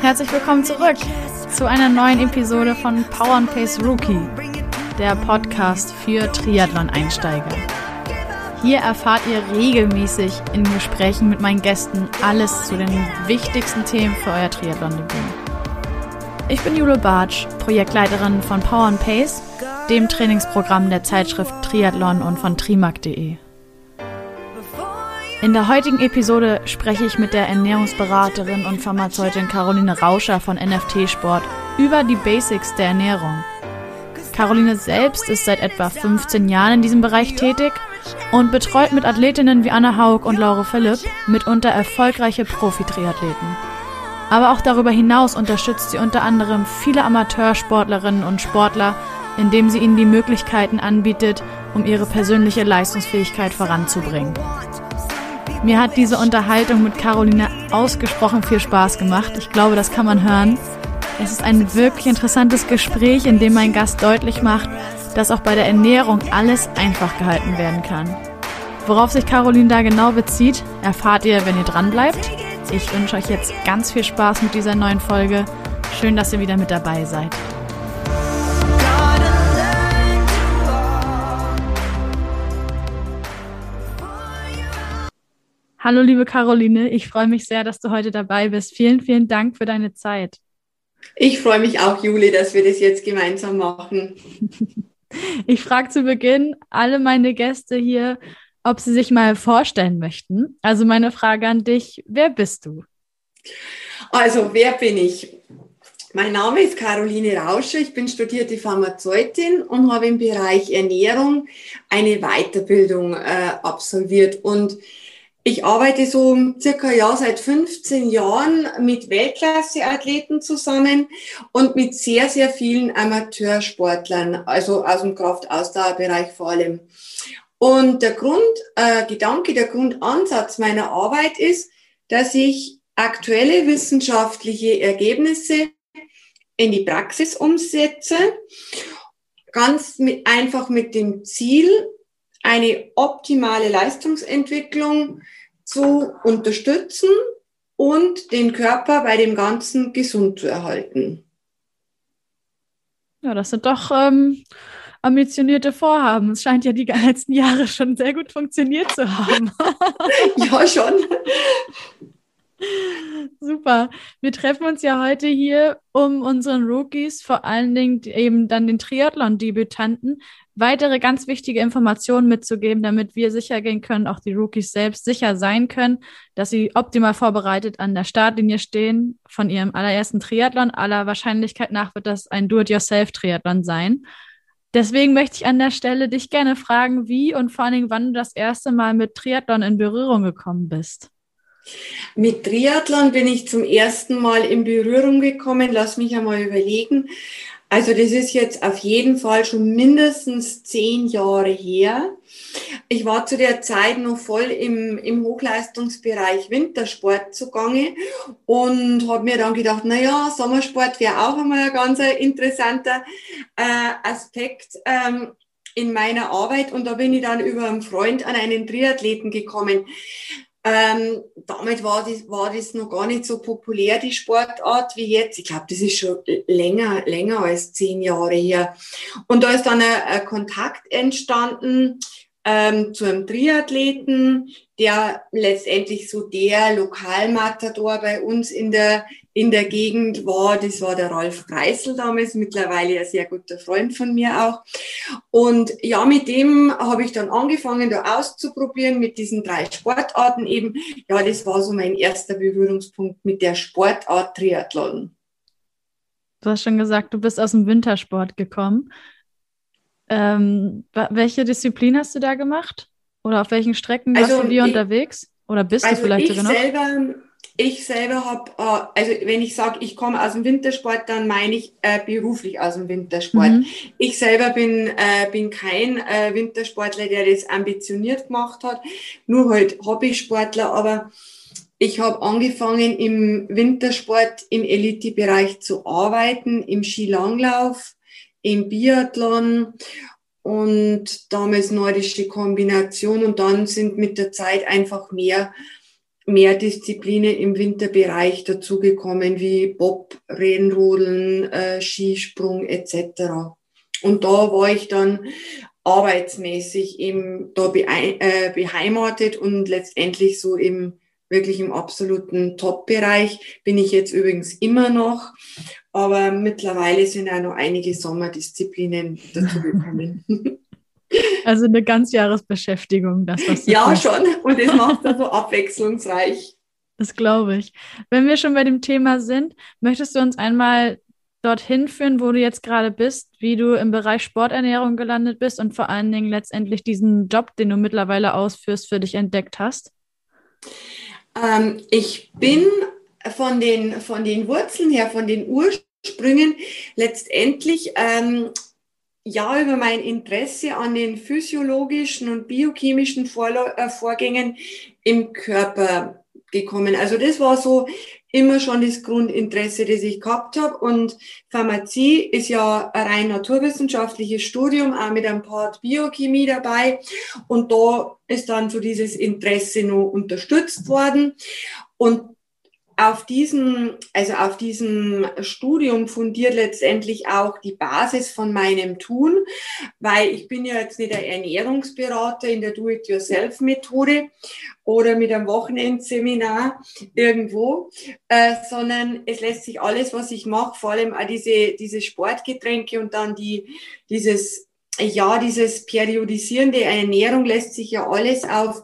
Herzlich willkommen zurück zu einer neuen Episode von Power and Pace Rookie, der Podcast für Triathlon-Einsteiger. Hier erfahrt ihr regelmäßig in Gesprächen mit meinen Gästen alles zu den wichtigsten Themen für euer Triathlon-Debüt. Ich bin Jule Bartsch, Projektleiterin von Power and Pace, dem Trainingsprogramm der Zeitschrift Triathlon und von trimark.de. In der heutigen Episode spreche ich mit der Ernährungsberaterin und Pharmazeutin Caroline Rauscher von NFT Sport über die Basics der Ernährung. Caroline selbst ist seit etwa 15 Jahren in diesem Bereich tätig und betreut mit Athletinnen wie Anna Haug und Laure Philipp mitunter erfolgreiche Profi-Triathleten. Aber auch darüber hinaus unterstützt sie unter anderem viele Amateursportlerinnen und Sportler, indem sie ihnen die Möglichkeiten anbietet, um ihre persönliche Leistungsfähigkeit voranzubringen. Mir hat diese Unterhaltung mit Caroline ausgesprochen viel Spaß gemacht. Ich glaube, das kann man hören. Es ist ein wirklich interessantes Gespräch, in dem mein Gast deutlich macht, dass auch bei der Ernährung alles einfach gehalten werden kann. Worauf sich Caroline da genau bezieht, erfahrt ihr, wenn ihr dran bleibt. Ich wünsche euch jetzt ganz viel Spaß mit dieser neuen Folge. Schön, dass ihr wieder mit dabei seid. Hallo, liebe Caroline. Ich freue mich sehr, dass du heute dabei bist. Vielen, vielen Dank für deine Zeit. Ich freue mich auch, Juli, dass wir das jetzt gemeinsam machen. Ich frage zu Beginn alle meine Gäste hier, ob sie sich mal vorstellen möchten. Also meine Frage an dich, wer bist du? Also, wer bin ich? Mein Name ist Caroline Rauscher, ich bin studierte Pharmazeutin und habe im Bereich Ernährung eine Weiterbildung äh, absolviert. Und ich arbeite so circa ja seit 15 Jahren mit Weltklasse-Athleten zusammen und mit sehr, sehr vielen Amateursportlern, also aus dem Kraftausdauerbereich vor allem. Und der Grundgedanke, äh, der Grundansatz meiner Arbeit ist, dass ich aktuelle wissenschaftliche Ergebnisse in die Praxis umsetze, ganz mit, einfach mit dem Ziel, eine optimale Leistungsentwicklung zu unterstützen und den Körper bei dem Ganzen gesund zu erhalten. Ja, das sind doch ähm, ambitionierte Vorhaben. Es scheint ja die letzten Jahre schon sehr gut funktioniert zu haben. ja, schon. Super. Wir treffen uns ja heute hier, um unseren Rookies, vor allen Dingen eben dann den Triathlon-Debütanten, weitere ganz wichtige Informationen mitzugeben, damit wir sicher gehen können, auch die Rookies selbst sicher sein können, dass sie optimal vorbereitet an der Startlinie stehen von ihrem allerersten Triathlon. Aller Wahrscheinlichkeit nach wird das ein Do-it-yourself-Triathlon sein. Deswegen möchte ich an der Stelle dich gerne fragen, wie und vor allen Dingen, wann du das erste Mal mit Triathlon in Berührung gekommen bist. Mit Triathlon bin ich zum ersten Mal in Berührung gekommen. Lass mich einmal überlegen. Also das ist jetzt auf jeden Fall schon mindestens zehn Jahre her. Ich war zu der Zeit noch voll im, im Hochleistungsbereich Wintersport zugange und habe mir dann gedacht, na ja, Sommersport wäre auch einmal ein ganz interessanter äh, Aspekt ähm, in meiner Arbeit. Und da bin ich dann über einen Freund an einen Triathleten gekommen. Ähm, damit war das, war das noch gar nicht so populär, die Sportart, wie jetzt. Ich glaube, das ist schon länger, länger als zehn Jahre her. Und da ist dann ein, ein Kontakt entstanden ähm, zu einem Triathleten, der letztendlich so der Lokalmatador bei uns in der, in der Gegend war. Das war der Ralf Kreisel damals, mittlerweile ein sehr guter Freund von mir auch. Und ja, mit dem habe ich dann angefangen, da auszuprobieren, mit diesen drei Sportarten eben. Ja, das war so mein erster Berührungspunkt mit der Sportart Triathlon. Du hast schon gesagt, du bist aus dem Wintersport gekommen. Ähm, welche Disziplin hast du da gemacht? Oder auf welchen Strecken also warst du dir unterwegs? Oder bist also du vielleicht sogar noch? Selber, ich selber habe, äh, also wenn ich sage, ich komme aus dem Wintersport, dann meine ich äh, beruflich aus dem Wintersport. Mhm. Ich selber bin, äh, bin kein äh, Wintersportler, der das ambitioniert gemacht hat, nur halt Hobbysportler, aber ich habe angefangen im Wintersport im Elitebereich zu arbeiten, im Skilanglauf, im Biathlon. Und damals nordische Kombination. Und dann sind mit der Zeit einfach mehr mehr Disziplinen im Winterbereich dazugekommen, wie Bob, Rennrodeln, äh, Skisprung etc. Und da war ich dann arbeitsmäßig eben da äh, beheimatet und letztendlich so im wirklich im absoluten Top-Bereich. Bin ich jetzt übrigens immer noch, aber mittlerweile sind auch noch einige Sommerdisziplinen dazugekommen. Also eine Ganzjahresbeschäftigung, das was Ja, tust. schon. Und das macht das so abwechslungsreich. Das glaube ich. Wenn wir schon bei dem Thema sind, möchtest du uns einmal dorthin führen, wo du jetzt gerade bist, wie du im Bereich Sporternährung gelandet bist und vor allen Dingen letztendlich diesen Job, den du mittlerweile ausführst, für dich entdeckt hast? Ähm, ich bin von den, von den Wurzeln her, von den Ursprüngen letztendlich ähm, ja über mein Interesse an den physiologischen und biochemischen Vorla äh, Vorgängen im Körper gekommen. Also das war so immer schon das Grundinteresse, das ich gehabt habe. Und Pharmazie ist ja ein rein naturwissenschaftliches Studium, auch mit einem Part Biochemie dabei. Und da ist dann so dieses Interesse noch unterstützt worden. Und auf diesem, also auf diesem Studium fundiert letztendlich auch die Basis von meinem Tun, weil ich bin ja jetzt nicht der Ernährungsberater in der Do-it-yourself-Methode oder mit einem Wochenendseminar irgendwo, äh, sondern es lässt sich alles, was ich mache, vor allem auch diese, diese Sportgetränke und dann die, dieses ja, dieses periodisierende Ernährung lässt sich ja alles auf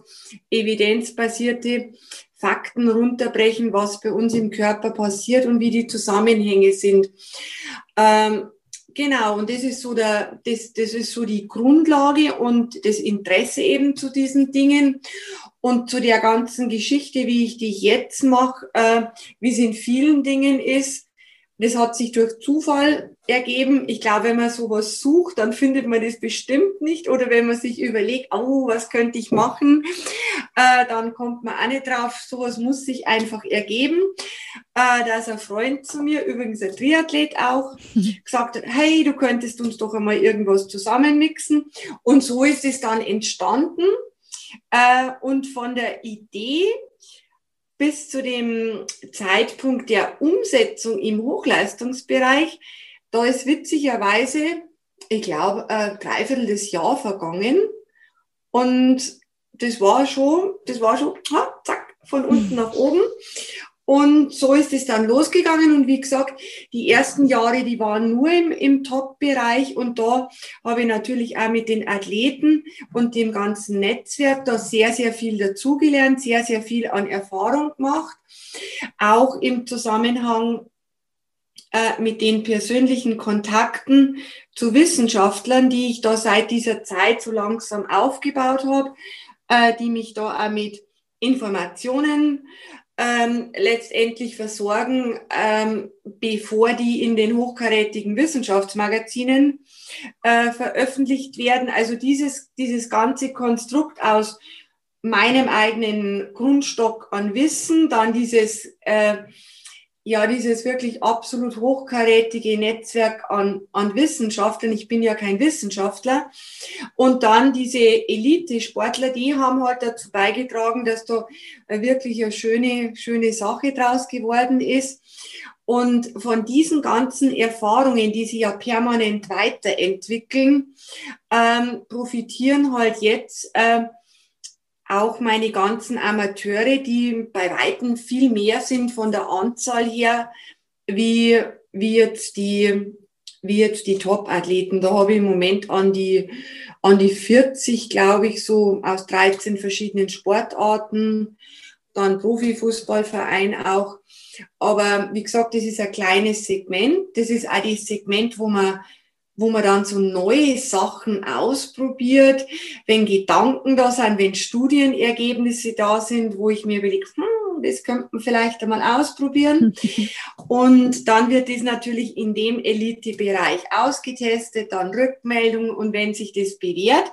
evidenzbasierte Fakten runterbrechen, was bei uns im Körper passiert und wie die Zusammenhänge sind. Ähm, genau, und das ist so der, das, das ist so die Grundlage und das Interesse eben zu diesen Dingen und zu der ganzen Geschichte, wie ich die jetzt mache, äh, wie es in vielen Dingen ist. Das hat sich durch Zufall ergeben. Ich glaube, wenn man sowas sucht, dann findet man das bestimmt nicht. Oder wenn man sich überlegt, oh, was könnte ich machen, äh, dann kommt man auch nicht drauf. Sowas muss sich einfach ergeben. Äh, da ist ein Freund zu mir, übrigens ein Triathlet auch, gesagt hat, hey, du könntest uns doch einmal irgendwas zusammenmixen. Und so ist es dann entstanden. Äh, und von der Idee bis zu dem Zeitpunkt der Umsetzung im Hochleistungsbereich, da ist witzigerweise, ich glaube, ein dreiviertel Jahr vergangen. Und das war schon, das war schon, zack, von unten nach oben. Und so ist es dann losgegangen. Und wie gesagt, die ersten Jahre, die waren nur im, im Top-Bereich. Und da habe ich natürlich auch mit den Athleten und dem ganzen Netzwerk da sehr, sehr viel dazugelernt, sehr, sehr viel an Erfahrung gemacht. Auch im Zusammenhang äh, mit den persönlichen Kontakten zu Wissenschaftlern, die ich da seit dieser Zeit so langsam aufgebaut habe, äh, die mich da auch mit Informationen ähm, letztendlich versorgen, ähm, bevor die in den hochkarätigen Wissenschaftsmagazinen äh, veröffentlicht werden. Also dieses, dieses ganze Konstrukt aus meinem eigenen Grundstock an Wissen, dann dieses äh, ja, dieses wirklich absolut hochkarätige Netzwerk an, an Wissenschaftlern. Ich bin ja kein Wissenschaftler. Und dann diese Elite-Sportler, die haben halt dazu beigetragen, dass da wirklich eine schöne, schöne Sache draus geworden ist. Und von diesen ganzen Erfahrungen, die sich ja permanent weiterentwickeln, ähm, profitieren halt jetzt äh, auch meine ganzen Amateure, die bei Weitem viel mehr sind von der Anzahl her, wie, wie jetzt die, wie jetzt die Top-Athleten. Da habe ich im Moment an die, an die 40, glaube ich, so aus 13 verschiedenen Sportarten, dann Profifußballverein auch. Aber wie gesagt, das ist ein kleines Segment. Das ist auch das Segment, wo man wo man dann so neue Sachen ausprobiert, wenn Gedanken da sind, wenn Studienergebnisse da sind, wo ich mir überlege, hm, das könnte man vielleicht einmal ausprobieren. und dann wird das natürlich in dem Elite-Bereich ausgetestet, dann Rückmeldung und wenn sich das bewährt,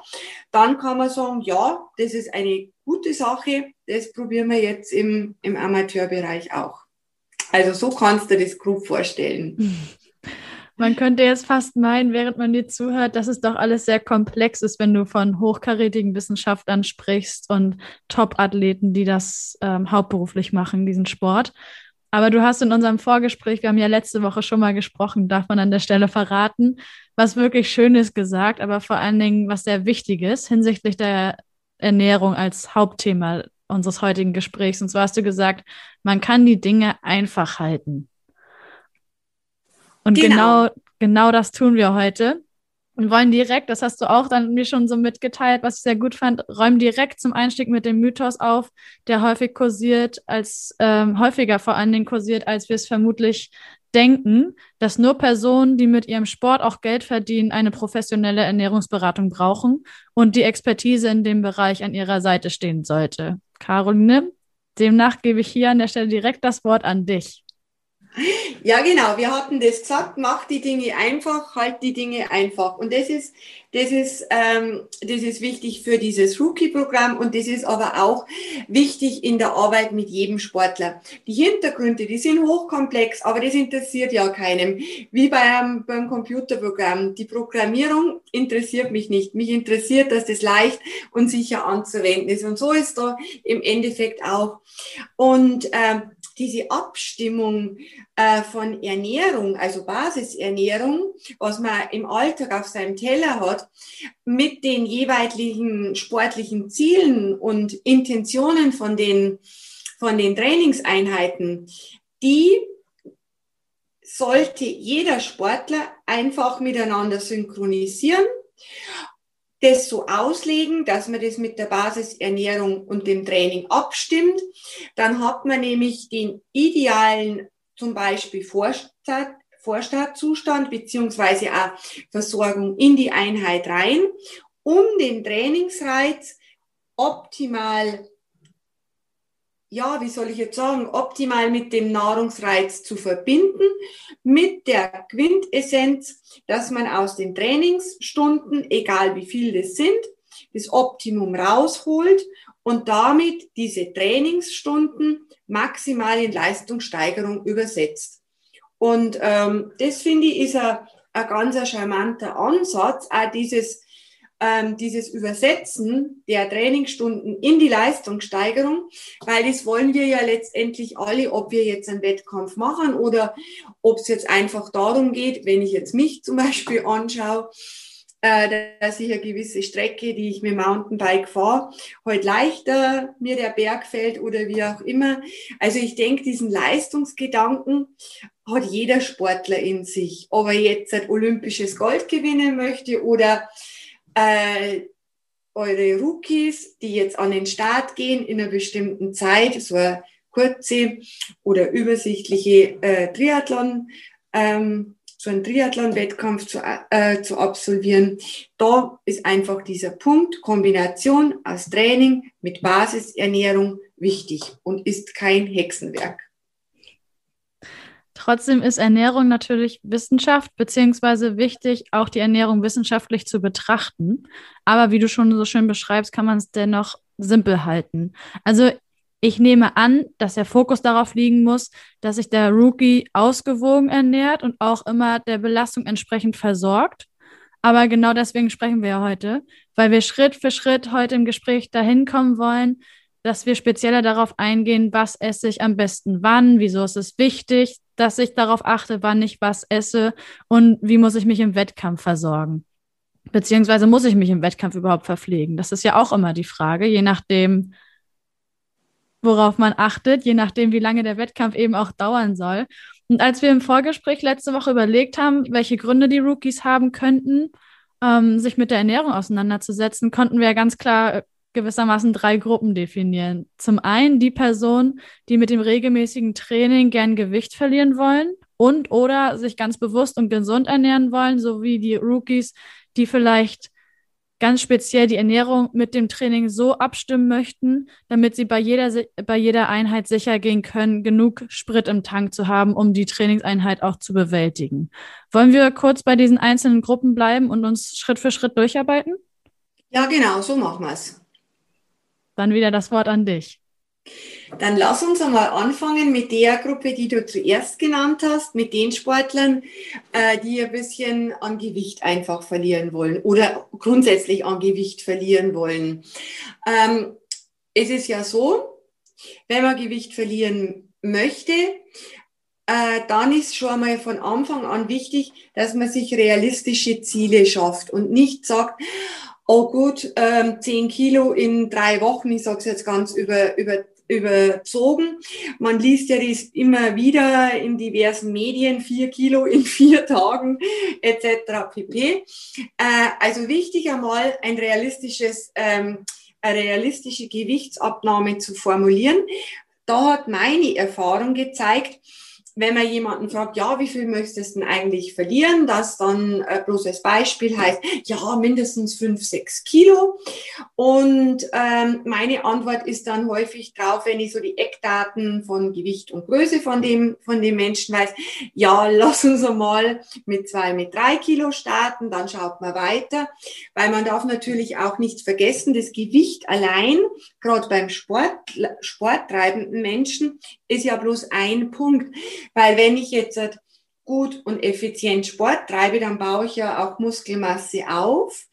dann kann man sagen, ja, das ist eine gute Sache, das probieren wir jetzt im, im Amateurbereich auch. Also so kannst du das grob vorstellen. Man könnte jetzt fast meinen, während man dir zuhört, dass es doch alles sehr komplex ist, wenn du von hochkarätigen Wissenschaftlern sprichst und Top-Athleten, die das ähm, hauptberuflich machen, diesen Sport. Aber du hast in unserem Vorgespräch, wir haben ja letzte Woche schon mal gesprochen, darf man an der Stelle verraten, was wirklich Schönes gesagt, aber vor allen Dingen was sehr Wichtiges hinsichtlich der Ernährung als Hauptthema unseres heutigen Gesprächs. Und zwar hast du gesagt, man kann die Dinge einfach halten. Und genau. genau, genau das tun wir heute. Und wollen direkt, das hast du auch dann mir schon so mitgeteilt, was ich sehr gut fand, räumen direkt zum Einstieg mit dem Mythos auf, der häufig kursiert, als ähm, häufiger vor allen Dingen kursiert, als wir es vermutlich denken, dass nur Personen, die mit ihrem Sport auch Geld verdienen, eine professionelle Ernährungsberatung brauchen und die Expertise in dem Bereich an ihrer Seite stehen sollte. Caroline, demnach gebe ich hier an der Stelle direkt das Wort an dich. Ja, genau. Wir hatten das gesagt, mach die Dinge einfach, halt die Dinge einfach. Und das ist, das ist, ähm, das ist wichtig für dieses Rookie-Programm und das ist aber auch wichtig in der Arbeit mit jedem Sportler. Die Hintergründe, die sind hochkomplex, aber das interessiert ja keinem. Wie beim, beim Computerprogramm. Die Programmierung interessiert mich nicht. Mich interessiert, dass das leicht und sicher anzuwenden ist. Und so ist da im Endeffekt auch. Und ähm, diese Abstimmung äh, von Ernährung, also Basisernährung, was man im Alltag auf seinem Teller hat, mit den jeweiligen sportlichen Zielen und Intentionen von den, von den Trainingseinheiten, die sollte jeder Sportler einfach miteinander synchronisieren das so auslegen, dass man das mit der Basisernährung und dem Training abstimmt. Dann hat man nämlich den idealen zum Beispiel Vorstart, Vorstartzustand beziehungsweise auch Versorgung in die Einheit rein, um den Trainingsreiz optimal ja, wie soll ich jetzt sagen, optimal mit dem Nahrungsreiz zu verbinden, mit der Quintessenz, dass man aus den Trainingsstunden, egal wie viel das sind, das Optimum rausholt und damit diese Trainingsstunden maximal in Leistungssteigerung übersetzt. Und ähm, das finde ich ist ein, ganz charmanter Ansatz, auch dieses ähm, dieses Übersetzen der Trainingsstunden in die Leistungssteigerung, weil das wollen wir ja letztendlich alle, ob wir jetzt einen Wettkampf machen oder ob es jetzt einfach darum geht, wenn ich jetzt mich zum Beispiel anschaue, äh, dass ich eine gewisse Strecke, die ich mit Mountainbike fahre, halt leichter mir der Berg fällt oder wie auch immer. Also ich denke, diesen Leistungsgedanken hat jeder Sportler in sich. Ob er jetzt ein olympisches Gold gewinnen möchte oder äh, eure Rookies, die jetzt an den Start gehen in einer bestimmten Zeit, so eine kurze oder übersichtliche äh, Triathlon, ähm, so einen Triathlon-Wettkampf zu, äh, zu absolvieren. Da ist einfach dieser Punkt Kombination aus Training mit Basisernährung wichtig und ist kein Hexenwerk. Trotzdem ist Ernährung natürlich Wissenschaft, beziehungsweise wichtig, auch die Ernährung wissenschaftlich zu betrachten. Aber wie du schon so schön beschreibst, kann man es dennoch simpel halten. Also ich nehme an, dass der Fokus darauf liegen muss, dass sich der Rookie ausgewogen ernährt und auch immer der Belastung entsprechend versorgt. Aber genau deswegen sprechen wir ja heute, weil wir Schritt für Schritt heute im Gespräch dahin kommen wollen, dass wir spezieller darauf eingehen, was esse ich am besten wann, wieso ist es wichtig, dass ich darauf achte, wann ich was esse und wie muss ich mich im Wettkampf versorgen. Beziehungsweise muss ich mich im Wettkampf überhaupt verpflegen? Das ist ja auch immer die Frage, je nachdem, worauf man achtet, je nachdem, wie lange der Wettkampf eben auch dauern soll. Und als wir im Vorgespräch letzte Woche überlegt haben, welche Gründe die Rookies haben könnten, ähm, sich mit der Ernährung auseinanderzusetzen, konnten wir ja ganz klar gewissermaßen drei Gruppen definieren. Zum einen die Personen, die mit dem regelmäßigen Training gern Gewicht verlieren wollen und oder sich ganz bewusst und gesund ernähren wollen, sowie die Rookies, die vielleicht ganz speziell die Ernährung mit dem Training so abstimmen möchten, damit sie bei jeder, bei jeder Einheit sicher gehen können, genug Sprit im Tank zu haben, um die Trainingseinheit auch zu bewältigen. Wollen wir kurz bei diesen einzelnen Gruppen bleiben und uns Schritt für Schritt durcharbeiten? Ja, genau, so machen wir es. Dann wieder das Wort an dich. Dann lass uns einmal anfangen mit der Gruppe, die du zuerst genannt hast, mit den Sportlern, äh, die ein bisschen an Gewicht einfach verlieren wollen oder grundsätzlich an Gewicht verlieren wollen. Ähm, es ist ja so, wenn man Gewicht verlieren möchte, äh, dann ist schon einmal von Anfang an wichtig, dass man sich realistische Ziele schafft und nicht sagt, oh gut, ähm, 10 Kilo in drei Wochen, ich sage es jetzt ganz über, über, überzogen. Man liest ja das immer wieder in diversen Medien, vier Kilo in vier Tagen etc. pp. Äh, also wichtig einmal ein realistisches, ähm, eine realistische Gewichtsabnahme zu formulieren. Da hat meine Erfahrung gezeigt, wenn man jemanden fragt, ja, wie viel möchtest du denn eigentlich verlieren, das dann äh, bloß als Beispiel heißt, ja, mindestens fünf, sechs Kilo. Und ähm, meine Antwort ist dann häufig drauf, wenn ich so die Eckdaten von Gewicht und Größe von dem, von dem Menschen weiß, ja, lass uns mal mit zwei, mit drei Kilo starten, dann schaut man weiter, weil man darf natürlich auch nicht vergessen, das Gewicht allein, gerade beim Sport, sporttreibenden Menschen, ist ja bloß ein Punkt. Weil wenn ich jetzt gut und effizient Sport treibe, dann baue ich ja auch Muskelmasse auf.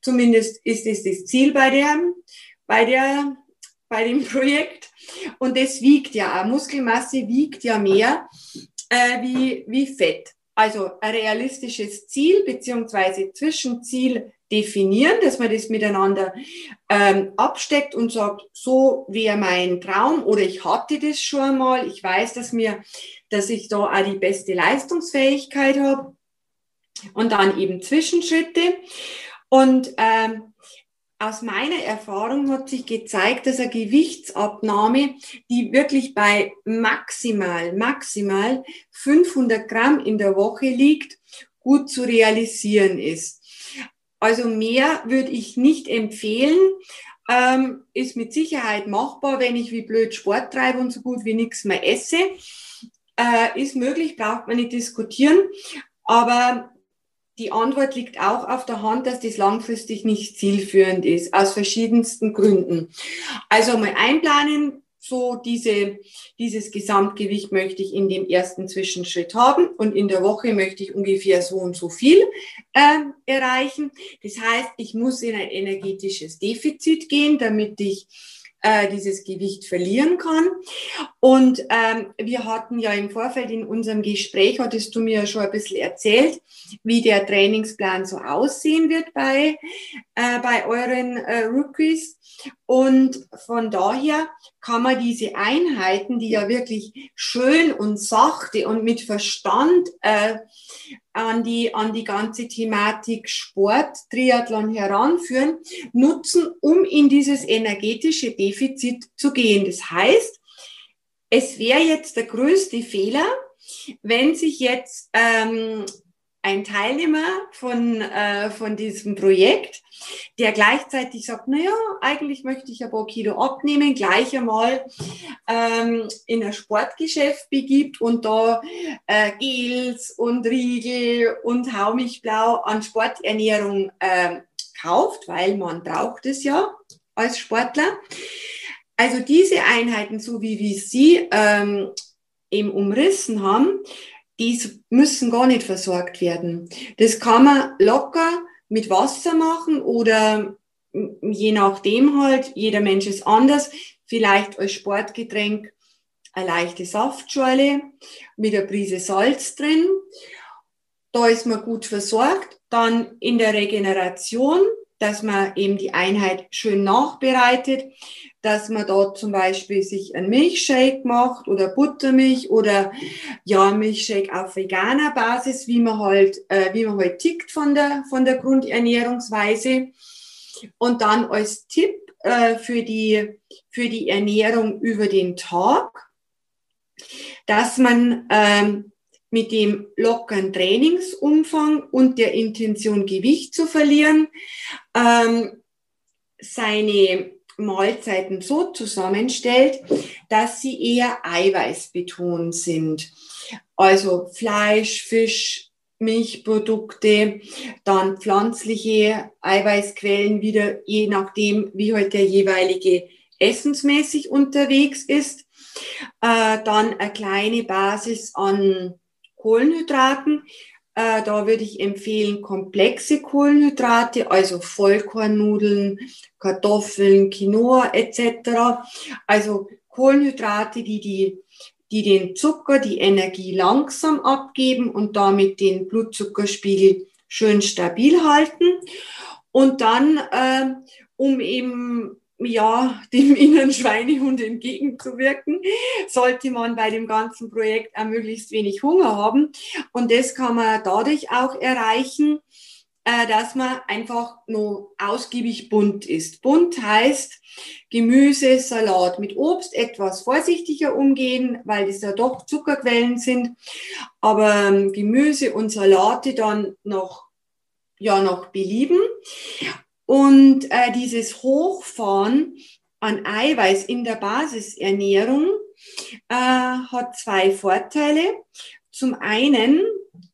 Zumindest ist es das Ziel bei der, bei der, bei dem Projekt. Und das wiegt ja, Muskelmasse wiegt ja mehr äh, wie, wie Fett. Also ein realistisches Ziel beziehungsweise Zwischenziel definieren, dass man das miteinander ähm, absteckt und sagt, so wäre mein Traum oder ich hatte das schon mal, ich weiß, dass mir, dass ich da auch die beste Leistungsfähigkeit habe und dann eben Zwischenschritte und ähm, aus meiner Erfahrung hat sich gezeigt, dass eine Gewichtsabnahme, die wirklich bei maximal, maximal 500 Gramm in der Woche liegt, gut zu realisieren ist. Also mehr würde ich nicht empfehlen. Ähm, ist mit Sicherheit machbar, wenn ich wie blöd Sport treibe und so gut wie nichts mehr esse. Äh, ist möglich, braucht man nicht diskutieren. Aber die Antwort liegt auch auf der Hand, dass das langfristig nicht zielführend ist, aus verschiedensten Gründen. Also mal einplanen, so diese, dieses Gesamtgewicht möchte ich in dem ersten Zwischenschritt haben und in der Woche möchte ich ungefähr so und so viel äh, erreichen. Das heißt, ich muss in ein energetisches Defizit gehen, damit ich äh, dieses Gewicht verlieren kann. Und ähm, wir hatten ja im Vorfeld in unserem Gespräch, hattest du mir schon ein bisschen erzählt, wie der Trainingsplan so aussehen wird bei, äh, bei euren äh, Rookies. Und von daher kann man diese Einheiten, die ja wirklich schön und sachte und mit Verstand äh, an die, an die ganze Thematik Sport, Triathlon heranführen, nutzen, um in dieses energetische Defizit zu gehen. Das heißt, es wäre jetzt der größte Fehler, wenn sich jetzt ähm, ein Teilnehmer von, äh, von diesem Projekt, der gleichzeitig sagt, na ja, eigentlich möchte ich ein paar Kilo abnehmen, gleich einmal ähm, in ein Sportgeschäft begibt und da äh, Gels und Riegel und Hau mich blau an Sporternährung äh, kauft, weil man braucht es ja als Sportler. Also diese Einheiten, so wie wir sie ähm, eben umrissen haben, die müssen gar nicht versorgt werden. Das kann man locker mit Wasser machen oder je nachdem halt, jeder Mensch ist anders, vielleicht als Sportgetränk eine leichte Saftschorle mit einer Prise Salz drin. Da ist man gut versorgt. Dann in der Regeneration, dass man eben die Einheit schön nachbereitet, dass man dort zum Beispiel sich ein Milchshake macht oder Buttermilch oder ja Milchshake auf veganer Basis, wie man halt äh, wie man halt tickt von der von der Grundernährungsweise. Und dann als Tipp äh, für die für die Ernährung über den Tag, dass man ähm, mit dem lockeren Trainingsumfang und der Intention Gewicht zu verlieren ähm, seine Mahlzeiten so zusammenstellt, dass sie eher eiweißbetont sind. Also Fleisch, Fisch, Milchprodukte, dann pflanzliche Eiweißquellen wieder, je nachdem, wie heute halt der jeweilige essensmäßig unterwegs ist. Äh, dann eine kleine Basis an Kohlenhydraten. Äh, da würde ich empfehlen komplexe Kohlenhydrate, also Vollkornnudeln, Kartoffeln, Quinoa etc. Also Kohlenhydrate, die, die, die den Zucker, die Energie langsam abgeben und damit den Blutzuckerspiegel schön stabil halten. Und dann, äh, um eben ja, dem inneren Schweinehund entgegenzuwirken, sollte man bei dem ganzen Projekt auch möglichst wenig Hunger haben. Und das kann man dadurch auch erreichen, äh, dass man einfach nur ausgiebig bunt ist. Bunt heißt Gemüse, Salat mit Obst etwas vorsichtiger umgehen, weil das ja doch Zuckerquellen sind. Aber ähm, Gemüse und Salate dann noch ja noch belieben. Und äh, dieses Hochfahren an Eiweiß in der Basisernährung äh, hat zwei Vorteile. Zum einen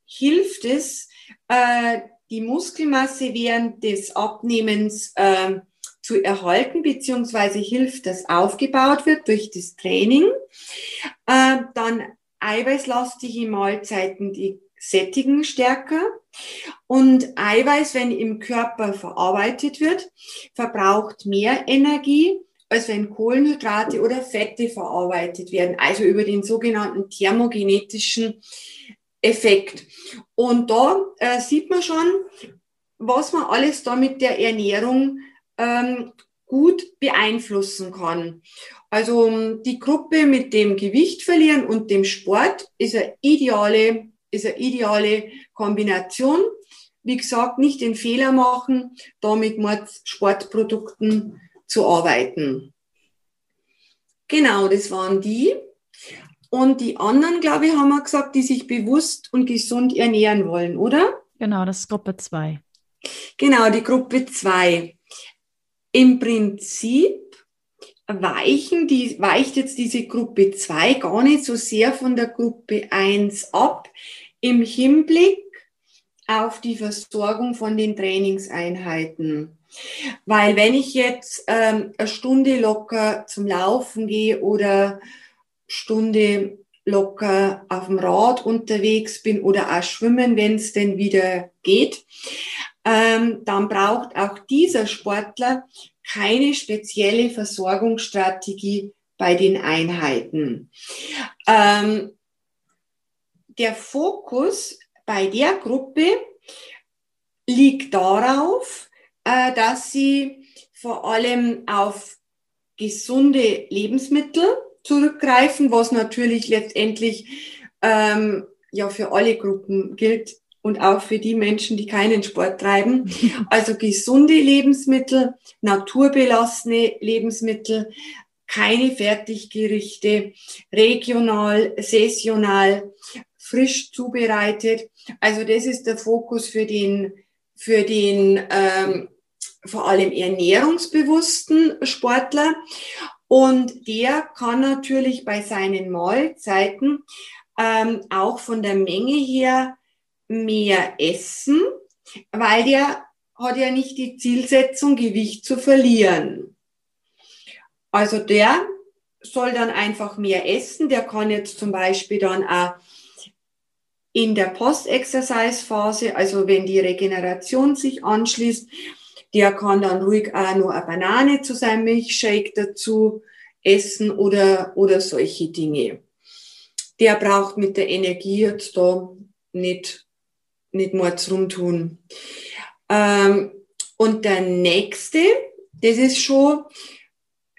hilft es, äh, die Muskelmasse während des Abnehmens äh, zu erhalten, beziehungsweise hilft, dass aufgebaut wird durch das Training. Äh, dann eiweißlastige Mahlzeiten, die sättigen stärker. Und Eiweiß, wenn im Körper verarbeitet wird, verbraucht mehr Energie, als wenn Kohlenhydrate oder Fette verarbeitet werden, also über den sogenannten thermogenetischen Effekt. Und da äh, sieht man schon, was man alles da mit der Ernährung ähm, gut beeinflussen kann. Also die Gruppe mit dem Gewicht verlieren und dem Sport ist eine ideale ist eine ideale Kombination. Wie gesagt, nicht den Fehler machen, da mit Sportprodukten zu arbeiten. Genau, das waren die. Und die anderen, glaube ich, haben wir gesagt, die sich bewusst und gesund ernähren wollen, oder? Genau, das ist Gruppe 2. Genau, die Gruppe 2. Im Prinzip weichen die, weicht jetzt diese Gruppe 2 gar nicht so sehr von der Gruppe 1 ab im Hinblick auf die Versorgung von den Trainingseinheiten. Weil wenn ich jetzt ähm, eine Stunde locker zum Laufen gehe oder Stunde locker auf dem Rad unterwegs bin oder auch schwimmen, wenn es denn wieder geht, ähm, dann braucht auch dieser Sportler keine spezielle Versorgungsstrategie bei den Einheiten. Ähm, der Fokus bei der Gruppe liegt darauf, äh, dass sie vor allem auf gesunde Lebensmittel zurückgreifen, was natürlich letztendlich ähm, ja für alle Gruppen gilt und auch für die Menschen, die keinen Sport treiben. Also gesunde Lebensmittel, naturbelassene Lebensmittel, keine Fertiggerichte, regional, saisonal, frisch zubereitet. Also das ist der Fokus für den, für den ähm, vor allem ernährungsbewussten Sportler. Und der kann natürlich bei seinen Mahlzeiten ähm, auch von der Menge her mehr essen, weil der hat ja nicht die Zielsetzung, Gewicht zu verlieren. Also der soll dann einfach mehr essen. Der kann jetzt zum Beispiel dann auch in der Post-Exercise-Phase, also wenn die Regeneration sich anschließt, der kann dann ruhig auch noch eine Banane zu seinem Milchshake dazu essen oder, oder solche Dinge. Der braucht mit der Energie jetzt da nicht, nicht mords rumtun. Ähm, und der nächste, das ist schon,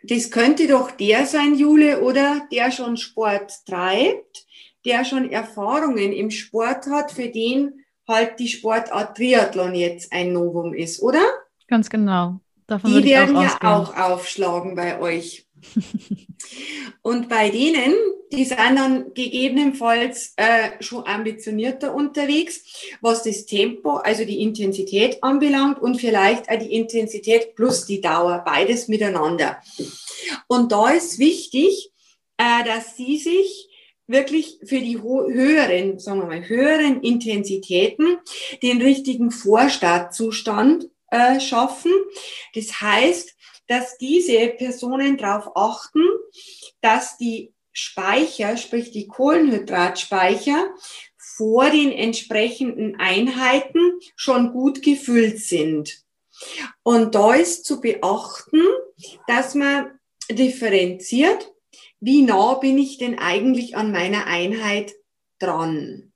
das könnte doch der sein, Jule, oder der schon Sport treibt der schon Erfahrungen im Sport hat, für den halt die Sportart Triathlon jetzt ein Novum ist, oder? Ganz genau. Davon die werden auch ja auch aufschlagen bei euch. Und bei denen, die sind dann gegebenenfalls äh, schon ambitionierter unterwegs, was das Tempo, also die Intensität anbelangt und vielleicht auch die Intensität plus die Dauer, beides miteinander. Und da ist wichtig, äh, dass sie sich wirklich für die höheren, sagen wir mal, höheren Intensitäten den richtigen Vorstartzustand äh, schaffen. Das heißt, dass diese Personen darauf achten, dass die Speicher, sprich die Kohlenhydratspeicher, vor den entsprechenden Einheiten schon gut gefüllt sind. Und da ist zu beachten, dass man differenziert, wie nah bin ich denn eigentlich an meiner Einheit dran.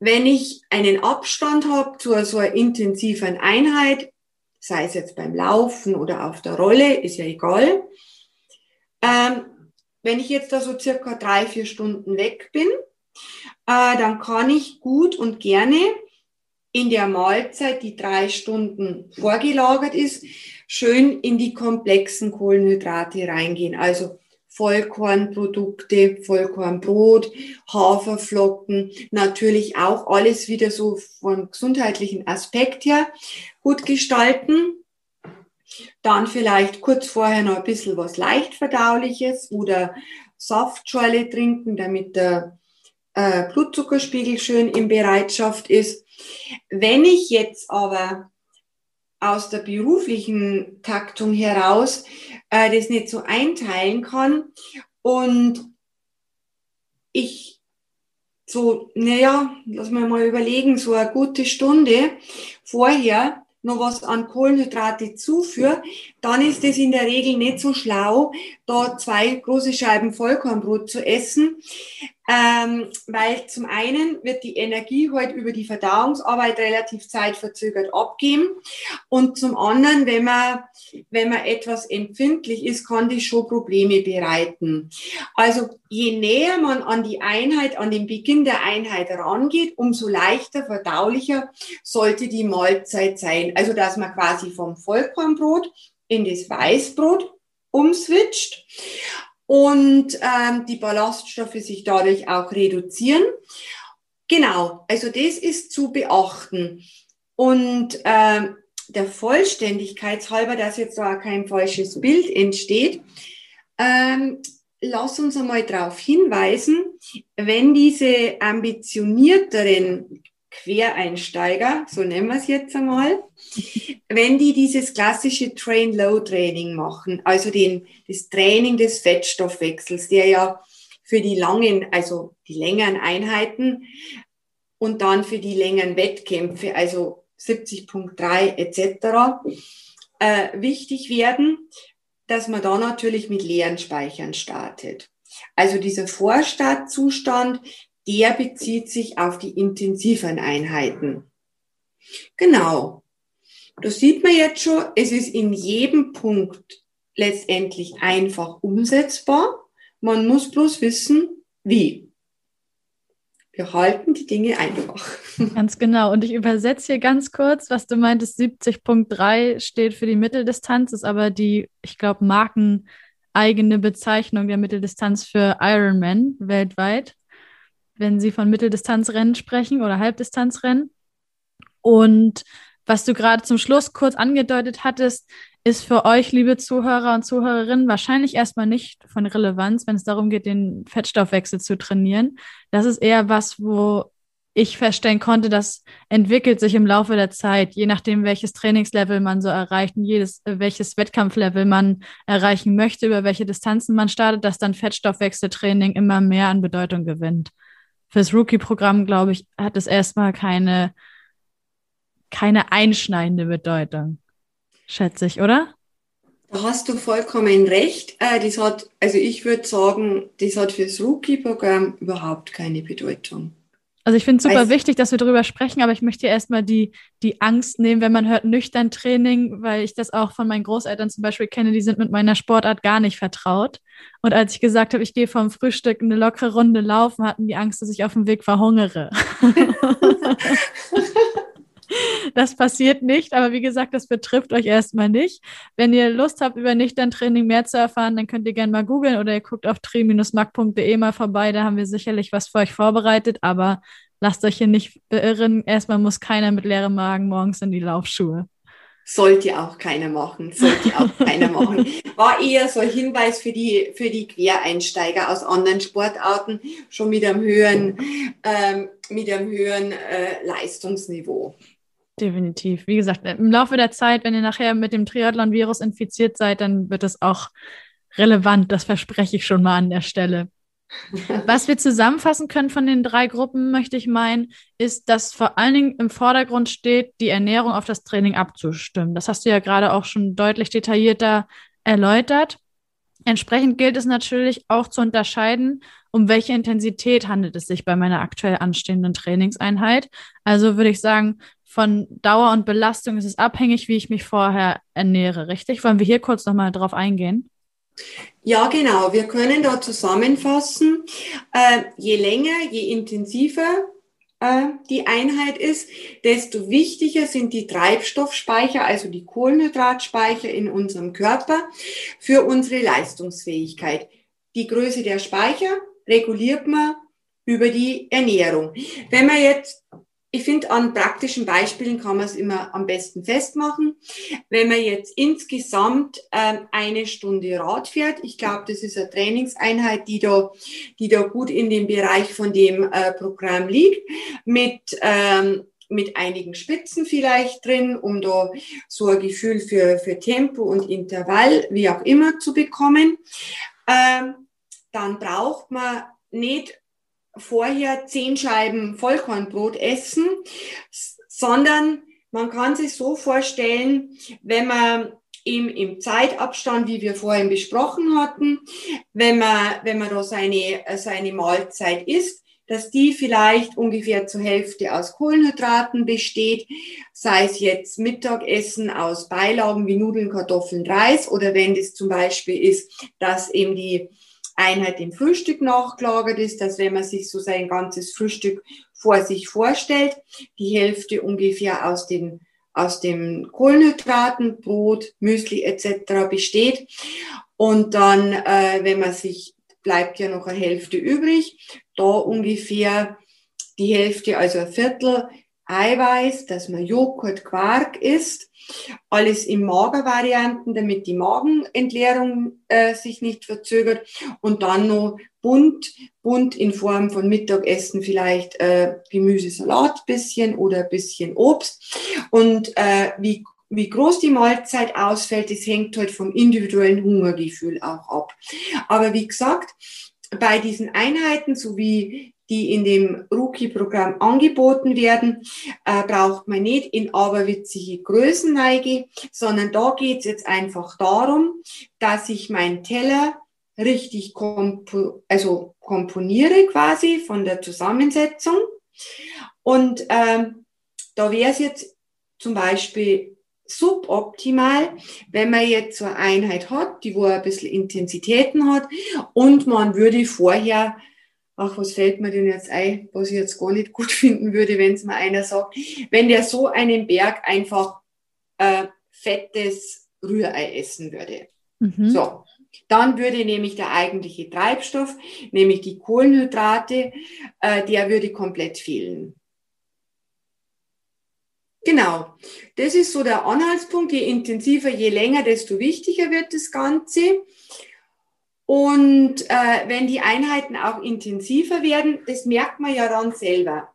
Wenn ich einen Abstand habe zu so einer intensiven Einheit, sei es jetzt beim Laufen oder auf der Rolle, ist ja egal. Ähm, wenn ich jetzt da so circa drei, vier Stunden weg bin, äh, dann kann ich gut und gerne in der Mahlzeit, die drei Stunden vorgelagert ist, schön in die komplexen Kohlenhydrate reingehen. Also Vollkornprodukte, Vollkornbrot, Haferflocken, natürlich auch alles wieder so vom gesundheitlichen Aspekt her gut gestalten. Dann vielleicht kurz vorher noch ein bisschen was leicht verdauliches oder Saftschorle trinken, damit der äh, Blutzuckerspiegel schön in Bereitschaft ist. Wenn ich jetzt aber aus der beruflichen Taktung heraus äh, das nicht so einteilen kann und ich so, naja, lass mal mal überlegen, so eine gute Stunde vorher noch was an Kohlenhydrate zuführe, dann ist es in der Regel nicht so schlau, da zwei große Scheiben Vollkornbrot zu essen, ähm, weil zum einen wird die Energie halt über die Verdauungsarbeit relativ zeitverzögert abgeben und zum anderen, wenn man, wenn man etwas empfindlich ist, kann das schon Probleme bereiten. Also je näher man an die Einheit, an den Beginn der Einheit rangeht, umso leichter, verdaulicher sollte die Mahlzeit sein. Also dass man quasi vom Vollkornbrot in das Weißbrot umswitcht und ähm, die Ballaststoffe sich dadurch auch reduzieren. Genau, also das ist zu beachten. Und ähm, der Vollständigkeit halber, dass jetzt da kein falsches Bild entsteht, ähm, lass uns einmal darauf hinweisen, wenn diese ambitionierteren Quereinsteiger, so nennen wir es jetzt einmal, wenn die dieses klassische Train-Low-Training machen, also den, das Training des Fettstoffwechsels, der ja für die langen, also die längeren Einheiten und dann für die längeren Wettkämpfe, also 70.3 etc., äh, wichtig werden, dass man da natürlich mit leeren Speichern startet. Also dieser Vorstartzustand, der bezieht sich auf die intensiven Einheiten. Genau. Das sieht man jetzt schon, es ist in jedem Punkt letztendlich einfach umsetzbar. Man muss bloß wissen, wie. Wir halten die Dinge einfach. Ganz genau. Und ich übersetze hier ganz kurz, was du meintest. 70.3 steht für die Mitteldistanz, ist aber die, ich glaube, markeneigene Bezeichnung der Mitteldistanz für Ironman weltweit wenn Sie von Mitteldistanzrennen sprechen oder Halbdistanzrennen. Und was du gerade zum Schluss kurz angedeutet hattest, ist für euch, liebe Zuhörer und Zuhörerinnen, wahrscheinlich erstmal nicht von Relevanz, wenn es darum geht, den Fettstoffwechsel zu trainieren. Das ist eher was, wo ich feststellen konnte, das entwickelt sich im Laufe der Zeit, je nachdem, welches Trainingslevel man so erreicht und jedes, welches Wettkampflevel man erreichen möchte, über welche Distanzen man startet, dass dann Fettstoffwechseltraining immer mehr an Bedeutung gewinnt fürs Rookie-Programm, glaube ich, hat es erstmal keine, keine einschneidende Bedeutung. Schätze ich, oder? Da hast du vollkommen recht. Äh, das hat, also ich würde sagen, das hat fürs Rookie-Programm überhaupt keine Bedeutung. Also ich finde es super wichtig, dass wir darüber sprechen, aber ich möchte erstmal die, die Angst nehmen, wenn man hört nüchtern Training, weil ich das auch von meinen Großeltern zum Beispiel kenne, die sind mit meiner Sportart gar nicht vertraut. Und als ich gesagt habe, ich gehe vom Frühstück eine lockere Runde laufen, hatten die Angst, dass ich auf dem Weg verhungere. Das passiert nicht, aber wie gesagt, das betrifft euch erstmal nicht. Wenn ihr Lust habt, über Nüchtern-Training mehr zu erfahren, dann könnt ihr gerne mal googeln oder ihr guckt auf tri-mac.de mal vorbei. Da haben wir sicherlich was für euch vorbereitet, aber lasst euch hier nicht beirren. Erstmal muss keiner mit leerem Magen morgens in die Laufschuhe. Sollte auch keiner machen, sollte auch keiner machen. War eher so ein Hinweis für die, für die Quereinsteiger aus anderen Sportarten, schon mit einem höheren, ähm, mit einem höheren äh, Leistungsniveau. Definitiv. Wie gesagt, im Laufe der Zeit, wenn ihr nachher mit dem Triathlon-Virus infiziert seid, dann wird es auch relevant. Das verspreche ich schon mal an der Stelle. Was wir zusammenfassen können von den drei Gruppen, möchte ich meinen, ist, dass vor allen Dingen im Vordergrund steht, die Ernährung auf das Training abzustimmen. Das hast du ja gerade auch schon deutlich detaillierter erläutert. Entsprechend gilt es natürlich auch zu unterscheiden, um welche Intensität handelt es sich bei meiner aktuell anstehenden Trainingseinheit. Also würde ich sagen, von Dauer und Belastung ist es abhängig, wie ich mich vorher ernähre, richtig? Wollen wir hier kurz nochmal drauf eingehen? Ja, genau. Wir können da zusammenfassen, äh, je länger, je intensiver äh, die Einheit ist, desto wichtiger sind die Treibstoffspeicher, also die Kohlenhydratspeicher in unserem Körper für unsere Leistungsfähigkeit. Die Größe der Speicher reguliert man über die Ernährung. Wenn man jetzt ich finde, an praktischen Beispielen kann man es immer am besten festmachen. Wenn man jetzt insgesamt ähm, eine Stunde Rad fährt, ich glaube, das ist eine Trainingseinheit, die da, die da gut in dem Bereich von dem äh, Programm liegt, mit ähm, mit einigen Spitzen vielleicht drin, um da so ein Gefühl für, für Tempo und Intervall, wie auch immer, zu bekommen. Ähm, dann braucht man nicht vorher zehn Scheiben Vollkornbrot essen, sondern man kann sich so vorstellen, wenn man im, im Zeitabstand, wie wir vorhin besprochen hatten, wenn man, wenn man da seine, seine Mahlzeit isst, dass die vielleicht ungefähr zur Hälfte aus Kohlenhydraten besteht, sei es jetzt Mittagessen aus Beilagen wie Nudeln, Kartoffeln, Reis oder wenn das zum Beispiel ist, dass eben die Einheit im Frühstück nachgelagert ist, dass wenn man sich so sein ganzes Frühstück vor sich vorstellt, die Hälfte ungefähr aus den aus den Kohlenhydraten, Brot, Müsli etc. besteht. Und dann, äh, wenn man sich, bleibt ja noch eine Hälfte übrig, da ungefähr die Hälfte, also ein Viertel Eiweiß, dass man Joghurt, Quark isst alles in Magervarianten, damit die Magenentleerung äh, sich nicht verzögert. Und dann noch bunt, bunt in Form von Mittagessen vielleicht äh, Gemüsesalat bisschen oder bisschen Obst. Und äh, wie wie groß die Mahlzeit ausfällt, das hängt halt vom individuellen Hungergefühl auch ab. Aber wie gesagt, bei diesen Einheiten, so wie die in dem Rookie-Programm angeboten werden, äh, braucht man nicht in aberwitzige Größenneige, sondern da geht es jetzt einfach darum, dass ich meinen Teller richtig kompo also komponiere quasi von der Zusammensetzung. Und ähm, da wäre es jetzt zum Beispiel suboptimal, wenn man jetzt so eine Einheit hat, die wo ein bisschen Intensitäten hat und man würde vorher ach, was fällt mir denn jetzt ein, was ich jetzt gar nicht gut finden würde, wenn es mir einer sagt, wenn der so einen Berg einfach äh, fettes Rührei essen würde. Mhm. So, dann würde nämlich der eigentliche Treibstoff, nämlich die Kohlenhydrate, äh, der würde komplett fehlen. Genau, das ist so der Anhaltspunkt. Je intensiver, je länger, desto wichtiger wird das Ganze. Und äh, wenn die Einheiten auch intensiver werden, das merkt man ja dann selber.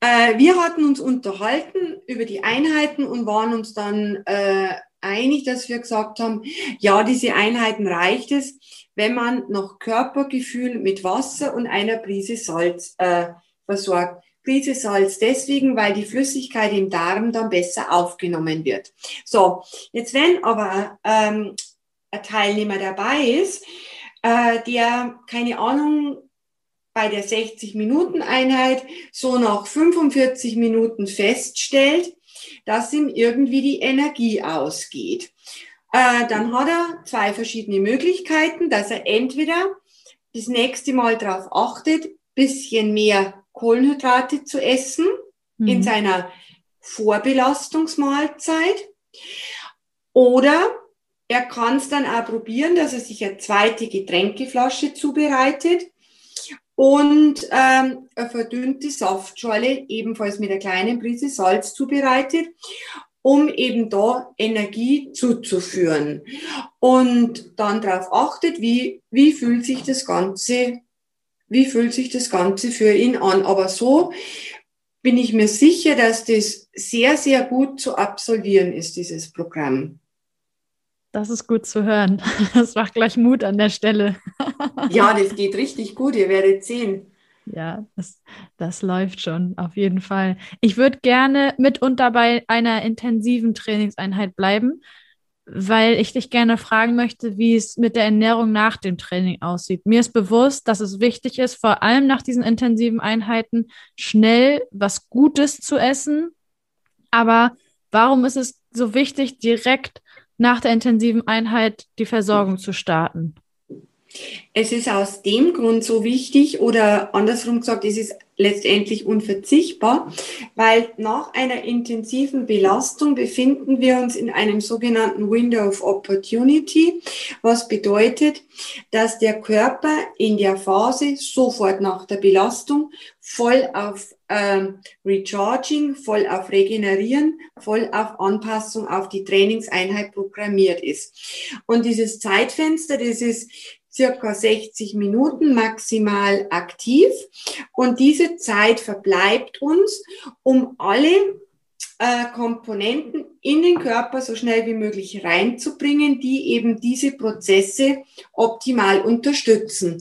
Äh, wir hatten uns unterhalten über die Einheiten und waren uns dann äh, einig, dass wir gesagt haben, ja, diese Einheiten reicht es, wenn man noch Körpergefühl mit Wasser und einer Prise Salz äh, versorgt. Prise Salz deswegen, weil die Flüssigkeit im Darm dann besser aufgenommen wird. So, jetzt wenn aber ähm, Teilnehmer dabei ist, äh, der, keine Ahnung, bei der 60-Minuten-Einheit so nach 45 Minuten feststellt, dass ihm irgendwie die Energie ausgeht. Äh, dann hat er zwei verschiedene Möglichkeiten, dass er entweder das nächste Mal darauf achtet, bisschen mehr Kohlenhydrate zu essen mhm. in seiner Vorbelastungsmahlzeit oder er kann es dann auch probieren, dass er sich eine zweite Getränkeflasche zubereitet und ähm, eine verdünnte Saftschorle ebenfalls mit einer kleinen Prise Salz zubereitet, um eben da Energie zuzuführen. Und dann darauf achtet, wie, wie fühlt sich das Ganze, wie fühlt sich das Ganze für ihn an. Aber so bin ich mir sicher, dass das sehr, sehr gut zu absolvieren ist, dieses Programm. Das ist gut zu hören. Das macht gleich Mut an der Stelle. Ja, das geht richtig gut. Ihr werdet sehen. Ja, das, das läuft schon, auf jeden Fall. Ich würde gerne mitunter bei einer intensiven Trainingseinheit bleiben, weil ich dich gerne fragen möchte, wie es mit der Ernährung nach dem Training aussieht. Mir ist bewusst, dass es wichtig ist, vor allem nach diesen intensiven Einheiten schnell was Gutes zu essen. Aber warum ist es so wichtig, direkt nach der intensiven Einheit die Versorgung zu starten? Es ist aus dem Grund so wichtig oder andersrum gesagt, es ist letztendlich unverzichtbar, weil nach einer intensiven Belastung befinden wir uns in einem sogenannten Window of Opportunity, was bedeutet, dass der Körper in der Phase sofort nach der Belastung voll auf ähm, Recharging, voll auf Regenerieren, voll auf Anpassung auf die Trainingseinheit programmiert ist. Und dieses Zeitfenster, das ist circa 60 Minuten maximal aktiv und diese Zeit verbleibt uns, um alle äh, Komponenten in den Körper so schnell wie möglich reinzubringen, die eben diese Prozesse optimal unterstützen.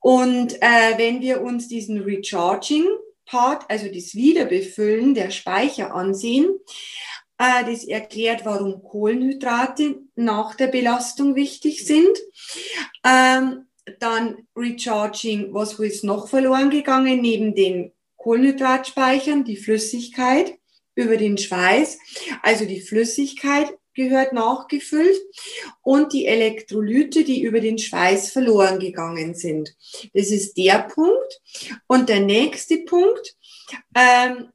Und äh, wenn wir uns diesen Recharging Part, also das Wiederbefüllen der Speicher ansehen, das erklärt, warum Kohlenhydrate nach der Belastung wichtig sind. Ähm, dann Recharging, was ist noch verloren gegangen, neben den Kohlenhydratspeichern, die Flüssigkeit über den Schweiß. Also die Flüssigkeit gehört nachgefüllt und die Elektrolyte, die über den Schweiß verloren gegangen sind. Das ist der Punkt. Und der nächste Punkt, ähm,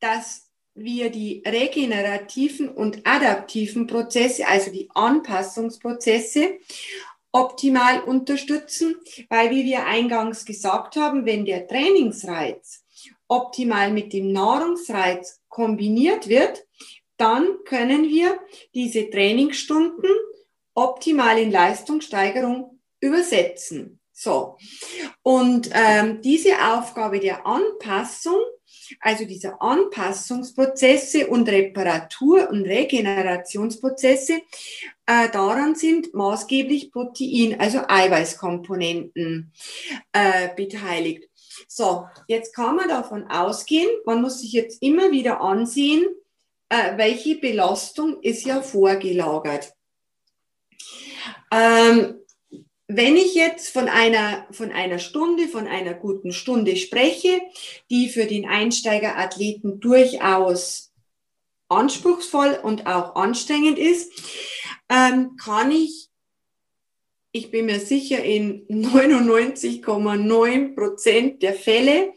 dass wir die regenerativen und adaptiven Prozesse, also die Anpassungsprozesse, optimal unterstützen, weil wie wir eingangs gesagt haben, wenn der Trainingsreiz optimal mit dem Nahrungsreiz kombiniert wird, dann können wir diese Trainingsstunden optimal in Leistungssteigerung übersetzen. So. Und ähm, diese Aufgabe der Anpassung also diese Anpassungsprozesse und Reparatur- und Regenerationsprozesse, äh, daran sind maßgeblich Protein, also Eiweißkomponenten äh, beteiligt. So, jetzt kann man davon ausgehen, man muss sich jetzt immer wieder ansehen, äh, welche Belastung ist ja vorgelagert. Ähm, wenn ich jetzt von einer, von einer Stunde, von einer guten Stunde spreche, die für den Einsteigerathleten durchaus anspruchsvoll und auch anstrengend ist, ähm, kann ich, ich bin mir sicher, in 99,9 Prozent der Fälle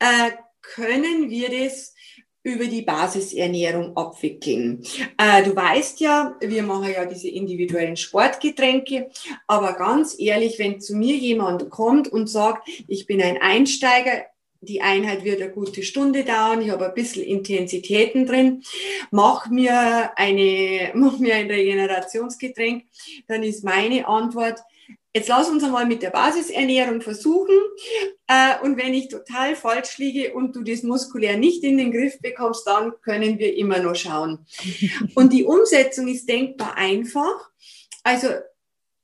äh, können wir das über die Basisernährung abwickeln. Äh, du weißt ja, wir machen ja diese individuellen Sportgetränke, aber ganz ehrlich, wenn zu mir jemand kommt und sagt, ich bin ein Einsteiger, die Einheit wird eine gute Stunde dauern, ich habe ein bisschen Intensitäten drin, mach mir eine, mach mir ein Regenerationsgetränk, dann ist meine Antwort, Jetzt lass uns einmal mit der Basisernährung versuchen. Äh, und wenn ich total falsch liege und du das muskulär nicht in den Griff bekommst, dann können wir immer noch schauen. Und die Umsetzung ist denkbar einfach. Also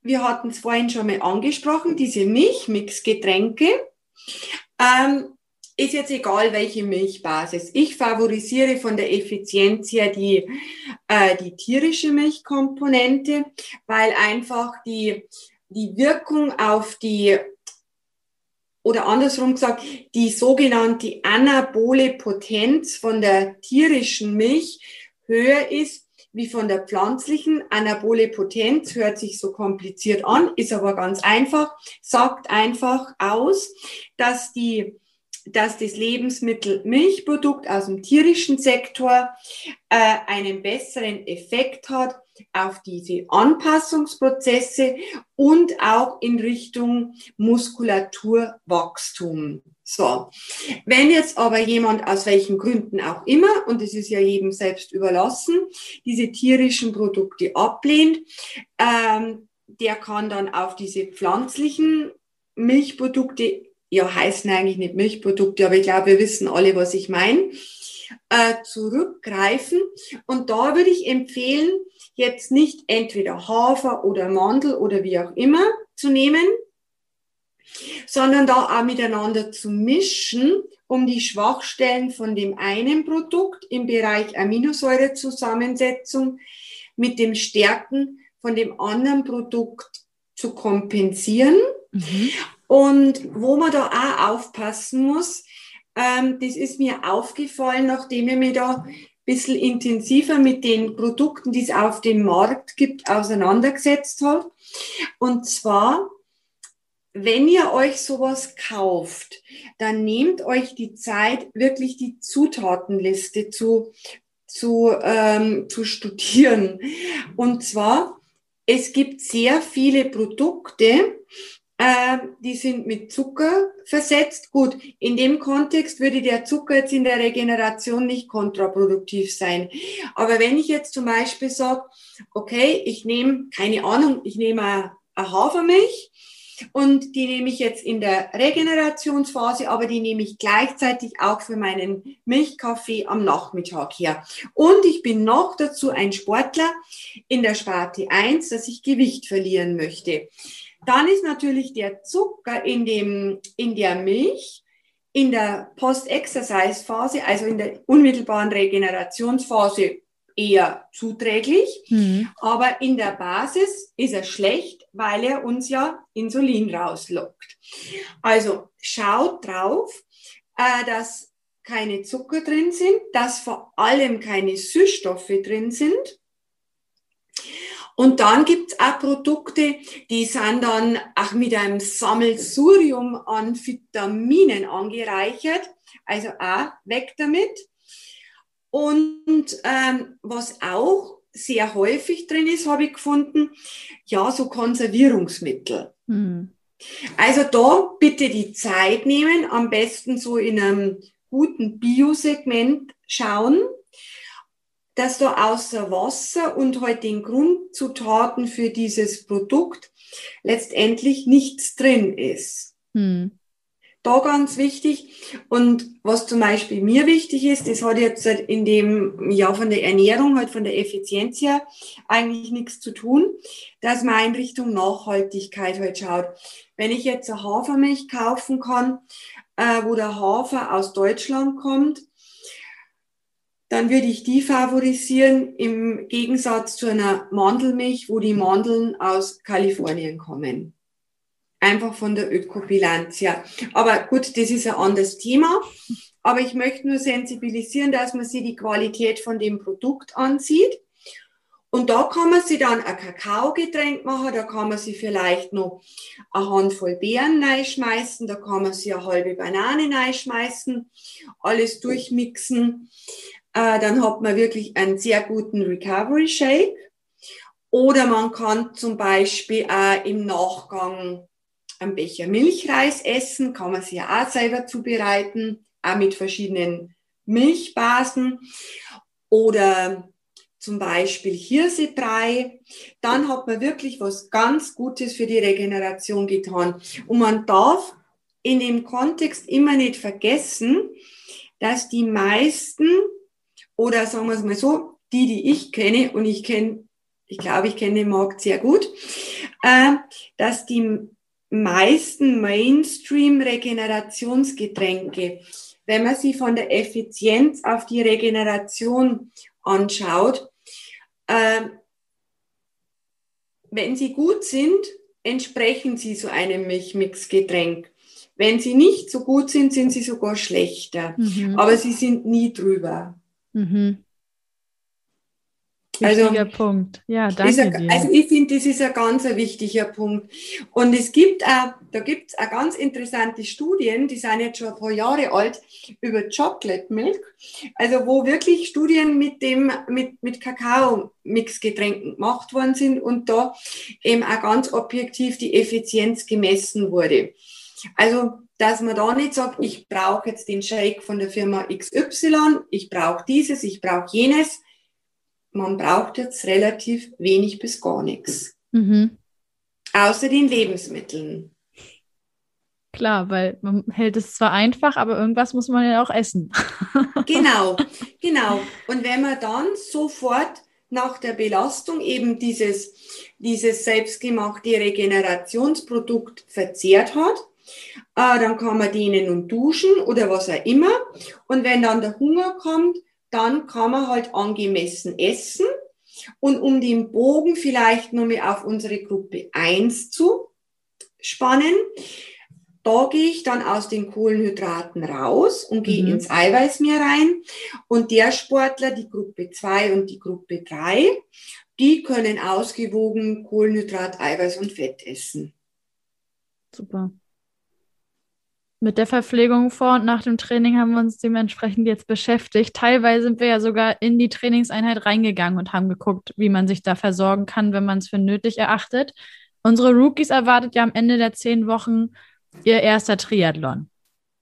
wir hatten es vorhin schon mal angesprochen, diese Milchmixgetränke. Ähm, ist jetzt egal, welche Milchbasis. Ich favorisiere von der Effizienz her die, äh, die tierische Milchkomponente, weil einfach die die Wirkung auf die oder andersrum gesagt, die sogenannte anabole Potenz von der tierischen Milch höher ist wie von der pflanzlichen. Anabole Potenz hört sich so kompliziert an, ist aber ganz einfach, sagt einfach aus, dass die dass das Lebensmittel Milchprodukt aus dem tierischen Sektor äh, einen besseren Effekt hat auf diese Anpassungsprozesse und auch in Richtung Muskulaturwachstum. So, wenn jetzt aber jemand aus welchen Gründen auch immer, und es ist ja jedem selbst überlassen, diese tierischen Produkte ablehnt, ähm, der kann dann auf diese pflanzlichen Milchprodukte, ja heißen eigentlich nicht Milchprodukte, aber ich glaube, wir wissen alle, was ich meine, äh, zurückgreifen. Und da würde ich empfehlen, jetzt nicht entweder Hafer oder Mandel oder wie auch immer zu nehmen, sondern da auch miteinander zu mischen, um die Schwachstellen von dem einen Produkt im Bereich Aminosäurezusammensetzung mit dem Stärken von dem anderen Produkt zu kompensieren. Mhm. Und wo man da auch aufpassen muss, ähm, das ist mir aufgefallen, nachdem ich mich da bisschen intensiver mit den Produkten, die es auf dem Markt gibt, auseinandergesetzt habe. Und zwar wenn ihr euch sowas kauft, dann nehmt euch die Zeit, wirklich die Zutatenliste zu, zu, ähm, zu studieren. Und zwar, es gibt sehr viele Produkte, äh, die sind mit Zucker versetzt. Gut, in dem Kontext würde der Zucker jetzt in der Regeneration nicht kontraproduktiv sein. Aber wenn ich jetzt zum Beispiel sage, okay, ich nehme, keine Ahnung, ich nehme eine Hafermilch, und die nehme ich jetzt in der Regenerationsphase, aber die nehme ich gleichzeitig auch für meinen Milchkaffee am Nachmittag her. Und ich bin noch dazu ein Sportler in der Sparte 1, dass ich Gewicht verlieren möchte. Dann ist natürlich der Zucker in, dem, in der Milch in der Post-Exercise-Phase, also in der unmittelbaren Regenerationsphase, eher zuträglich, mhm. aber in der Basis ist er schlecht, weil er uns ja Insulin rauslockt. Also schaut drauf, äh, dass keine Zucker drin sind, dass vor allem keine Süßstoffe drin sind. Und dann gibt's auch Produkte, die sind dann auch mit einem Sammelsurium an Vitaminen angereichert. Also auch weg damit. Und ähm, was auch sehr häufig drin ist, habe ich gefunden, ja, so Konservierungsmittel. Mhm. Also da bitte die Zeit nehmen, am besten so in einem guten Biosegment schauen, dass da außer Wasser und halt den Grundzutaten für dieses Produkt letztendlich nichts drin ist. Mhm da ganz wichtig. Und was zum Beispiel mir wichtig ist, das hat jetzt in dem Jahr von der Ernährung, halt von der Effizienz her, eigentlich nichts zu tun, dass man in Richtung Nachhaltigkeit halt schaut. Wenn ich jetzt eine Hafermilch kaufen kann, äh, wo der Hafer aus Deutschland kommt, dann würde ich die favorisieren im Gegensatz zu einer Mandelmilch, wo die Mandeln aus Kalifornien kommen. Einfach von der Ökobilanz, ja. Aber gut, das ist ein anderes Thema. Aber ich möchte nur sensibilisieren, dass man sich die Qualität von dem Produkt ansieht. Und da kann man sich dann ein Kakaogetränk machen, da kann man sich vielleicht noch eine Handvoll Beeren reinschmeißen, da kann man sich eine halbe Banane reinschmeißen, alles durchmixen. Äh, dann hat man wirklich einen sehr guten Recovery Shake. Oder man kann zum Beispiel auch im Nachgang einen Becher Milchreis essen, kann man sich auch selber zubereiten, auch mit verschiedenen Milchbasen oder zum Beispiel Hirsebrei, dann hat man wirklich was ganz Gutes für die Regeneration getan. Und man darf in dem Kontext immer nicht vergessen, dass die meisten, oder sagen wir es mal so, die, die ich kenne, und ich kenne, ich glaube, ich kenne den Markt sehr gut, äh, dass die meisten Mainstream-Regenerationsgetränke, wenn man sie von der Effizienz auf die Regeneration anschaut, äh, wenn sie gut sind, entsprechen sie so einem Milchmixgetränk. Wenn sie nicht so gut sind, sind sie sogar schlechter. Mhm. Aber sie sind nie drüber. Mhm. Wichtiger also, Punkt. Ja, danke ein, dir. Also ich finde, das ist ein ganz ein wichtiger Punkt. Und es gibt auch, da gibt es auch ganz interessante Studien, die sind jetzt schon ein paar Jahre alt, über Chocolate Milk. Also wo wirklich Studien mit dem, mit, mit Kakao-Mixgetränken gemacht worden sind und da eben auch ganz objektiv die Effizienz gemessen wurde. Also dass man da nicht sagt, ich brauche jetzt den Shake von der Firma XY, ich brauche dieses, ich brauche jenes, man braucht jetzt relativ wenig bis gar nichts. Mhm. Außer den Lebensmitteln. Klar, weil man hält es zwar einfach, aber irgendwas muss man ja auch essen. genau, genau. Und wenn man dann sofort nach der Belastung eben dieses, dieses selbstgemachte Regenerationsprodukt verzehrt hat, äh, dann kann man denen und duschen oder was auch immer. Und wenn dann der Hunger kommt, dann kann man halt angemessen essen. Und um den Bogen vielleicht nochmal auf unsere Gruppe 1 zu spannen, da gehe ich dann aus den Kohlenhydraten raus und gehe mhm. ins Eiweißmeer rein. Und der Sportler, die Gruppe 2 und die Gruppe 3, die können ausgewogen Kohlenhydrat, Eiweiß und Fett essen. Super. Mit der Verpflegung vor und nach dem Training haben wir uns dementsprechend jetzt beschäftigt. Teilweise sind wir ja sogar in die Trainingseinheit reingegangen und haben geguckt, wie man sich da versorgen kann, wenn man es für nötig erachtet. Unsere Rookies erwartet ja am Ende der zehn Wochen ihr erster Triathlon.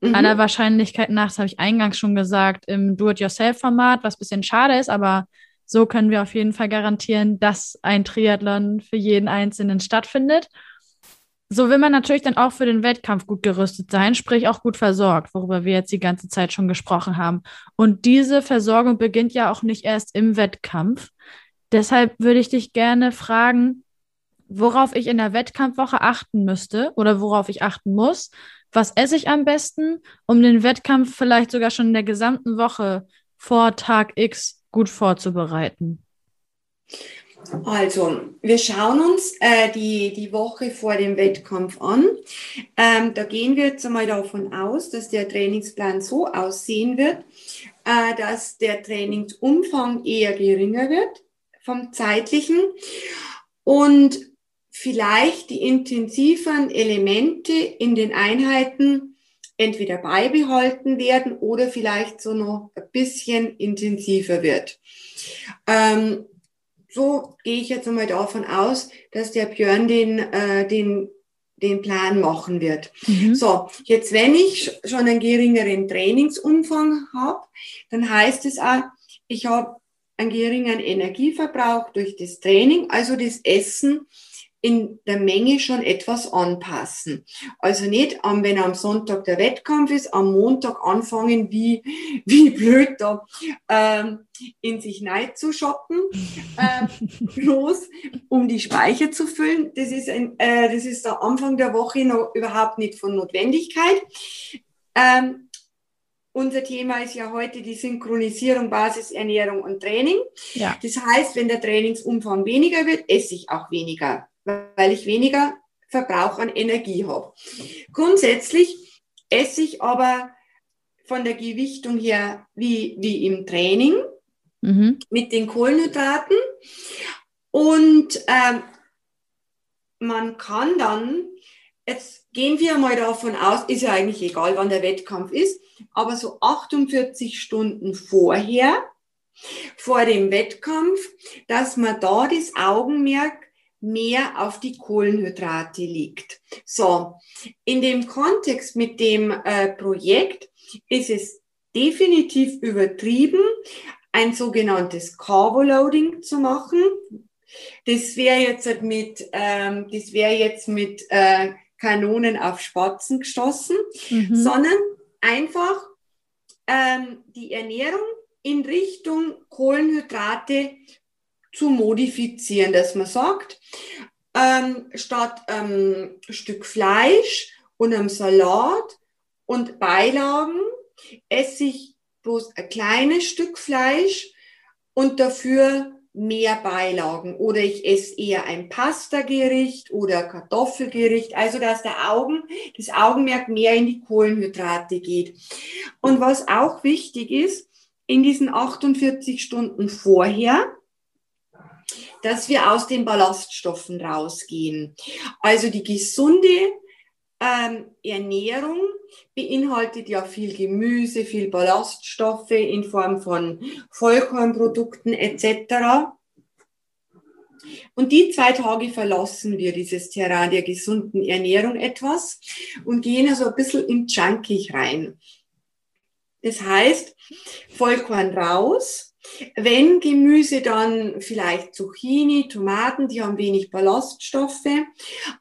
Mhm. Aller Wahrscheinlichkeit nach, das habe ich eingangs schon gesagt, im Do-it-yourself-Format, was ein bisschen schade ist, aber so können wir auf jeden Fall garantieren, dass ein Triathlon für jeden Einzelnen stattfindet. So will man natürlich dann auch für den Wettkampf gut gerüstet sein, sprich auch gut versorgt, worüber wir jetzt die ganze Zeit schon gesprochen haben. Und diese Versorgung beginnt ja auch nicht erst im Wettkampf. Deshalb würde ich dich gerne fragen, worauf ich in der Wettkampfwoche achten müsste oder worauf ich achten muss. Was esse ich am besten, um den Wettkampf vielleicht sogar schon in der gesamten Woche vor Tag X gut vorzubereiten? Also, wir schauen uns äh, die, die Woche vor dem Wettkampf an. Ähm, da gehen wir jetzt einmal davon aus, dass der Trainingsplan so aussehen wird, äh, dass der Trainingsumfang eher geringer wird vom zeitlichen und vielleicht die intensiven Elemente in den Einheiten entweder beibehalten werden oder vielleicht so noch ein bisschen intensiver wird. Ähm, so gehe ich jetzt einmal davon aus, dass der Björn den, äh, den, den Plan machen wird. Mhm. So, jetzt wenn ich schon einen geringeren Trainingsumfang habe, dann heißt es auch, ich habe einen geringen Energieverbrauch durch das Training, also das Essen in der Menge schon etwas anpassen. Also nicht, wenn am Sonntag der Wettkampf ist, am Montag anfangen, wie, wie blöd da ähm, in sich neid zu shoppen, äh, bloß um die Speicher zu füllen. Das ist, ein, äh, das ist der Anfang der Woche noch überhaupt nicht von Notwendigkeit. Ähm, unser Thema ist ja heute die Synchronisierung Basisernährung und Training. Ja. Das heißt, wenn der Trainingsumfang weniger wird, esse ich auch weniger weil ich weniger Verbrauch an Energie habe. Grundsätzlich esse ich aber von der Gewichtung her wie, wie im Training mhm. mit den Kohlenhydraten. Und ähm, man kann dann, jetzt gehen wir mal davon aus, ist ja eigentlich egal, wann der Wettkampf ist, aber so 48 Stunden vorher, vor dem Wettkampf, dass man da das Augenmerk mehr auf die Kohlenhydrate liegt. So, in dem Kontext mit dem äh, Projekt ist es definitiv übertrieben, ein sogenanntes Carbo-Loading zu machen. Das wäre jetzt mit, ähm, das wäre jetzt mit äh, Kanonen auf Spatzen geschossen, mhm. sondern einfach ähm, die Ernährung in Richtung Kohlenhydrate zu modifizieren, dass man sagt, ähm, statt ähm, Stück Fleisch und einem Salat und Beilagen esse ich bloß ein kleines Stück Fleisch und dafür mehr Beilagen oder ich esse eher ein Pastagericht oder Kartoffelgericht, also dass der Augen, das Augenmerk mehr in die Kohlenhydrate geht. Und was auch wichtig ist, in diesen 48 Stunden vorher dass wir aus den Ballaststoffen rausgehen. Also die gesunde ähm, Ernährung beinhaltet ja viel Gemüse, viel Ballaststoffe in Form von Vollkornprodukten etc. Und die zwei Tage verlassen wir dieses Terrain der gesunden Ernährung etwas und gehen also ein bisschen in Junkie rein. Das heißt, Vollkorn raus, wenn Gemüse, dann vielleicht Zucchini, Tomaten, die haben wenig Ballaststoffe,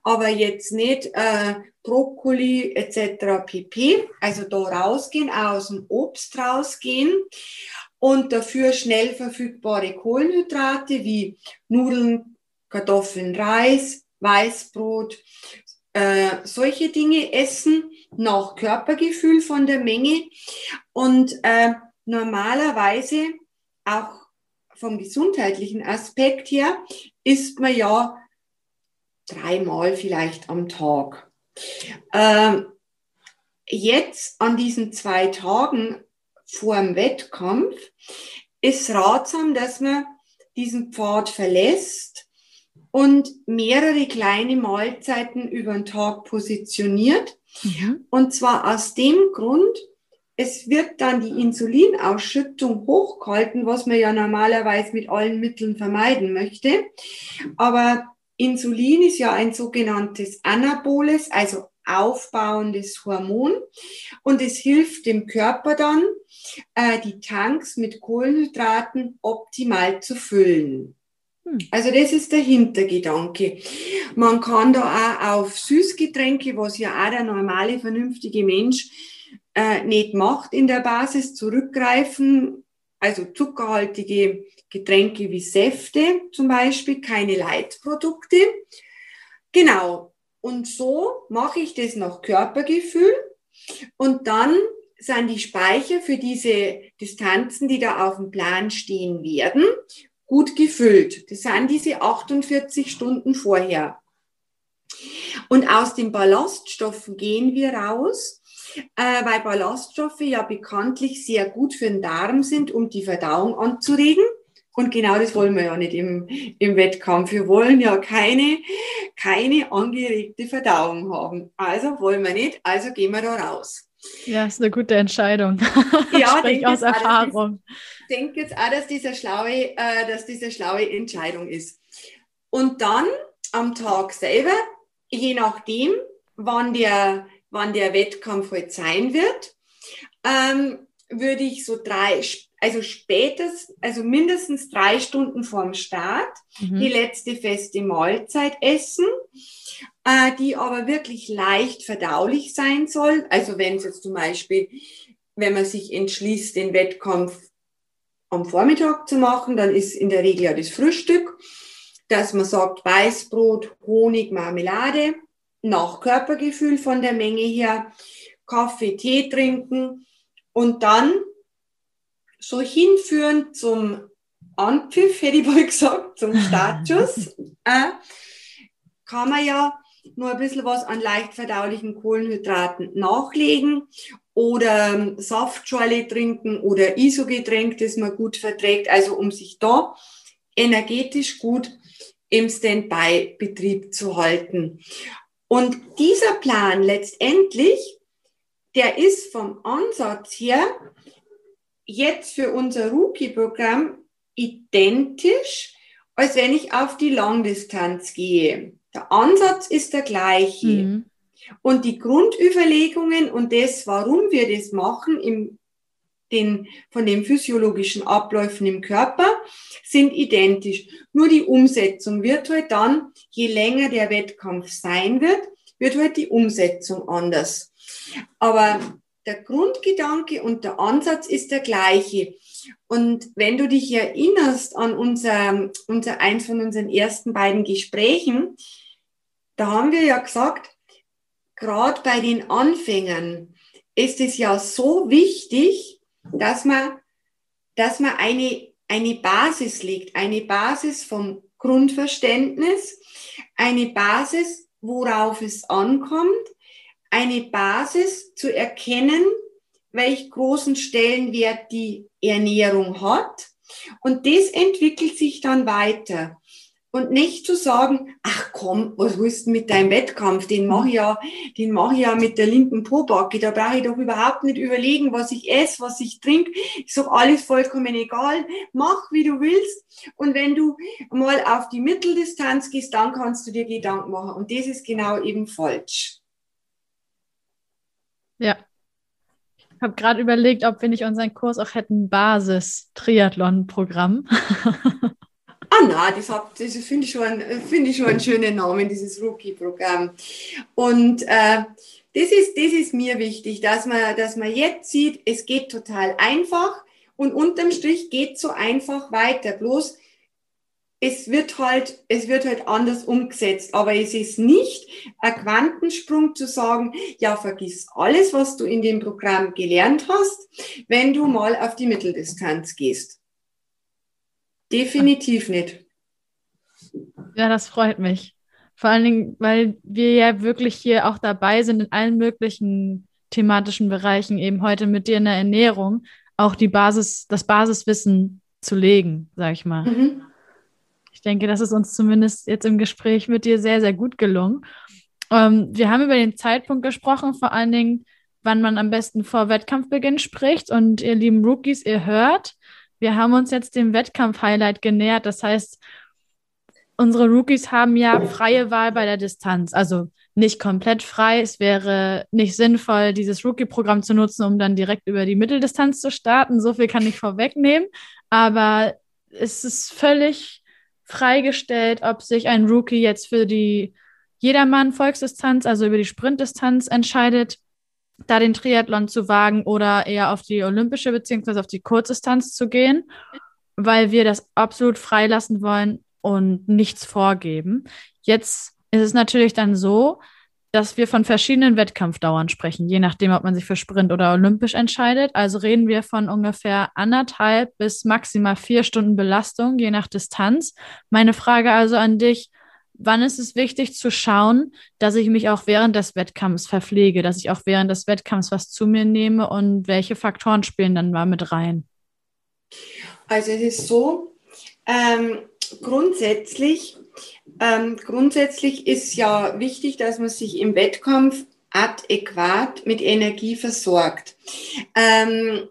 aber jetzt nicht äh, Brokkoli etc. pp. Also da rausgehen, aus dem Obst rausgehen und dafür schnell verfügbare Kohlenhydrate wie Nudeln, Kartoffeln, Reis, Weißbrot, äh, solche Dinge essen nach Körpergefühl von der Menge und äh, normalerweise auch vom gesundheitlichen Aspekt her isst man ja dreimal vielleicht am Tag. Ähm, jetzt an diesen zwei Tagen vor dem Wettkampf ist ratsam, dass man diesen Pfad verlässt und mehrere kleine Mahlzeiten über den Tag positioniert. Mhm. Und zwar aus dem Grund, es wird dann die Insulinausschüttung hochgehalten, was man ja normalerweise mit allen Mitteln vermeiden möchte. Aber Insulin ist ja ein sogenanntes anaboles, also aufbauendes Hormon und es hilft dem Körper dann, äh, die Tanks mit Kohlenhydraten optimal zu füllen. Hm. Also das ist der Hintergedanke. Man kann da auch auf Süßgetränke, was ja auch der normale, vernünftige Mensch äh, nicht macht, in der Basis zurückgreifen. Also zuckerhaltige Getränke wie Säfte zum Beispiel, keine Leitprodukte. Genau. Und so mache ich das nach Körpergefühl. Und dann sind die Speicher für diese Distanzen, die da auf dem Plan stehen werden, gut gefüllt. Das sind diese 48 Stunden vorher. Und aus den Ballaststoffen gehen wir raus, äh, weil Ballaststoffe ja bekanntlich sehr gut für den Darm sind, um die Verdauung anzuregen. Und genau das wollen wir ja nicht im, im Wettkampf. Wir wollen ja keine, keine angeregte Verdauung haben. Also wollen wir nicht, also gehen wir da raus. Ja, ist eine gute Entscheidung. Ja, Sprich aus Erfahrung. Ich denke jetzt auch, dass diese schlaue, äh, dass diese schlaue Entscheidung ist. Und dann am Tag selber, je nachdem, wann der, wann der Wettkampf heute halt sein wird, ähm, würde ich so drei, also spätestens, also mindestens drei Stunden vorm Start mhm. die letzte feste Mahlzeit essen äh, die aber wirklich leicht verdaulich sein soll. Also wenn es jetzt zum Beispiel, wenn man sich entschließt, den Wettkampf am Vormittag zu machen, dann ist in der Regel ja das Frühstück, dass man sagt Weißbrot, Honig, Marmelade, nach Körpergefühl von der Menge her, Kaffee, Tee trinken und dann so hinführen zum Anpfiff, hätte ich mal gesagt, zum Startschuss, äh, kann man ja nur ein bisschen was an leicht verdaulichen Kohlenhydraten nachlegen oder ähm, Saftschorle trinken oder Isogetränk, das man gut verträgt, also um sich da energetisch gut im Standby-Betrieb zu halten. Und dieser Plan letztendlich, der ist vom Ansatz her jetzt für unser Rookie-Programm identisch, als wenn ich auf die Langdistanz gehe. Der Ansatz ist der gleiche. Mhm. Und die Grundüberlegungen und das, warum wir das machen, im, den, von den physiologischen Abläufen im Körper, sind identisch. Nur die Umsetzung wird halt dann, je länger der Wettkampf sein wird, wird halt die Umsetzung anders. Aber der Grundgedanke und der Ansatz ist der gleiche. Und wenn du dich erinnerst an unser, unser eins von unseren ersten beiden Gesprächen, da haben wir ja gesagt, gerade bei den Anfängern ist es ja so wichtig, dass man, dass man eine, eine Basis legt, eine Basis vom Grundverständnis, eine Basis, worauf es ankommt, eine Basis zu erkennen, welch großen Stellenwert die Ernährung hat. Und das entwickelt sich dann weiter und nicht zu sagen, ach komm, was willst du mit deinem Wettkampf? Den mache ich ja, den mache ich ja mit der linken Pobacke. Da brauche ich doch überhaupt nicht überlegen, was ich esse, was ich trinke. Ich sage alles vollkommen egal. Mach, wie du willst. Und wenn du mal auf die Mitteldistanz gehst, dann kannst du dir Gedanken machen. Und das ist genau eben falsch. Ja. Ich habe gerade überlegt, ob wir nicht unseren Kurs auch hätten Basis-Triathlon-Programm. Ah, nein, das, das finde ich, schon, find ich schon einen schönen Namen, dieses Rookie-Programm. Und äh, das, ist, das ist mir wichtig, dass man, dass man jetzt sieht, es geht total einfach Und unterm Strich geht so einfach weiter. Bloß es wird halt, es wird halt anders umgesetzt. Aber es ist nicht ein Quantensprung zu sagen, ja, vergiss alles, was du in dem Programm gelernt hast, wenn du mal auf die Mitteldistanz gehst. Definitiv nicht. Ja, das freut mich. Vor allen Dingen, weil wir ja wirklich hier auch dabei sind, in allen möglichen thematischen Bereichen, eben heute mit dir in der Ernährung, auch die Basis, das Basiswissen zu legen, sag ich mal. Mhm. Ich denke, das ist uns zumindest jetzt im Gespräch mit dir sehr, sehr gut gelungen. Ähm, wir haben über den Zeitpunkt gesprochen, vor allen Dingen, wann man am besten vor Wettkampfbeginn spricht. Und ihr lieben Rookies, ihr hört, wir haben uns jetzt dem Wettkampf-Highlight genähert. Das heißt, unsere Rookies haben ja freie Wahl bei der Distanz. Also nicht komplett frei. Es wäre nicht sinnvoll, dieses Rookie-Programm zu nutzen, um dann direkt über die Mitteldistanz zu starten. So viel kann ich vorwegnehmen. Aber es ist völlig freigestellt, ob sich ein Rookie jetzt für die Jedermann-Volksdistanz, also über die Sprintdistanz entscheidet, da den Triathlon zu wagen oder eher auf die olympische beziehungsweise auf die Kurzdistanz zu gehen, weil wir das absolut freilassen wollen und nichts vorgeben. Jetzt ist es natürlich dann so, dass wir von verschiedenen Wettkampfdauern sprechen, je nachdem, ob man sich für Sprint oder Olympisch entscheidet. Also reden wir von ungefähr anderthalb bis maximal vier Stunden Belastung, je nach Distanz. Meine Frage also an dich, wann ist es wichtig zu schauen, dass ich mich auch während des Wettkampfs verpflege, dass ich auch während des Wettkampfs was zu mir nehme und welche Faktoren spielen dann mal mit rein? Also es ist so, ähm, grundsätzlich ähm, grundsätzlich ist ja wichtig, dass man sich im Wettkampf adäquat mit Energie versorgt. Ähm,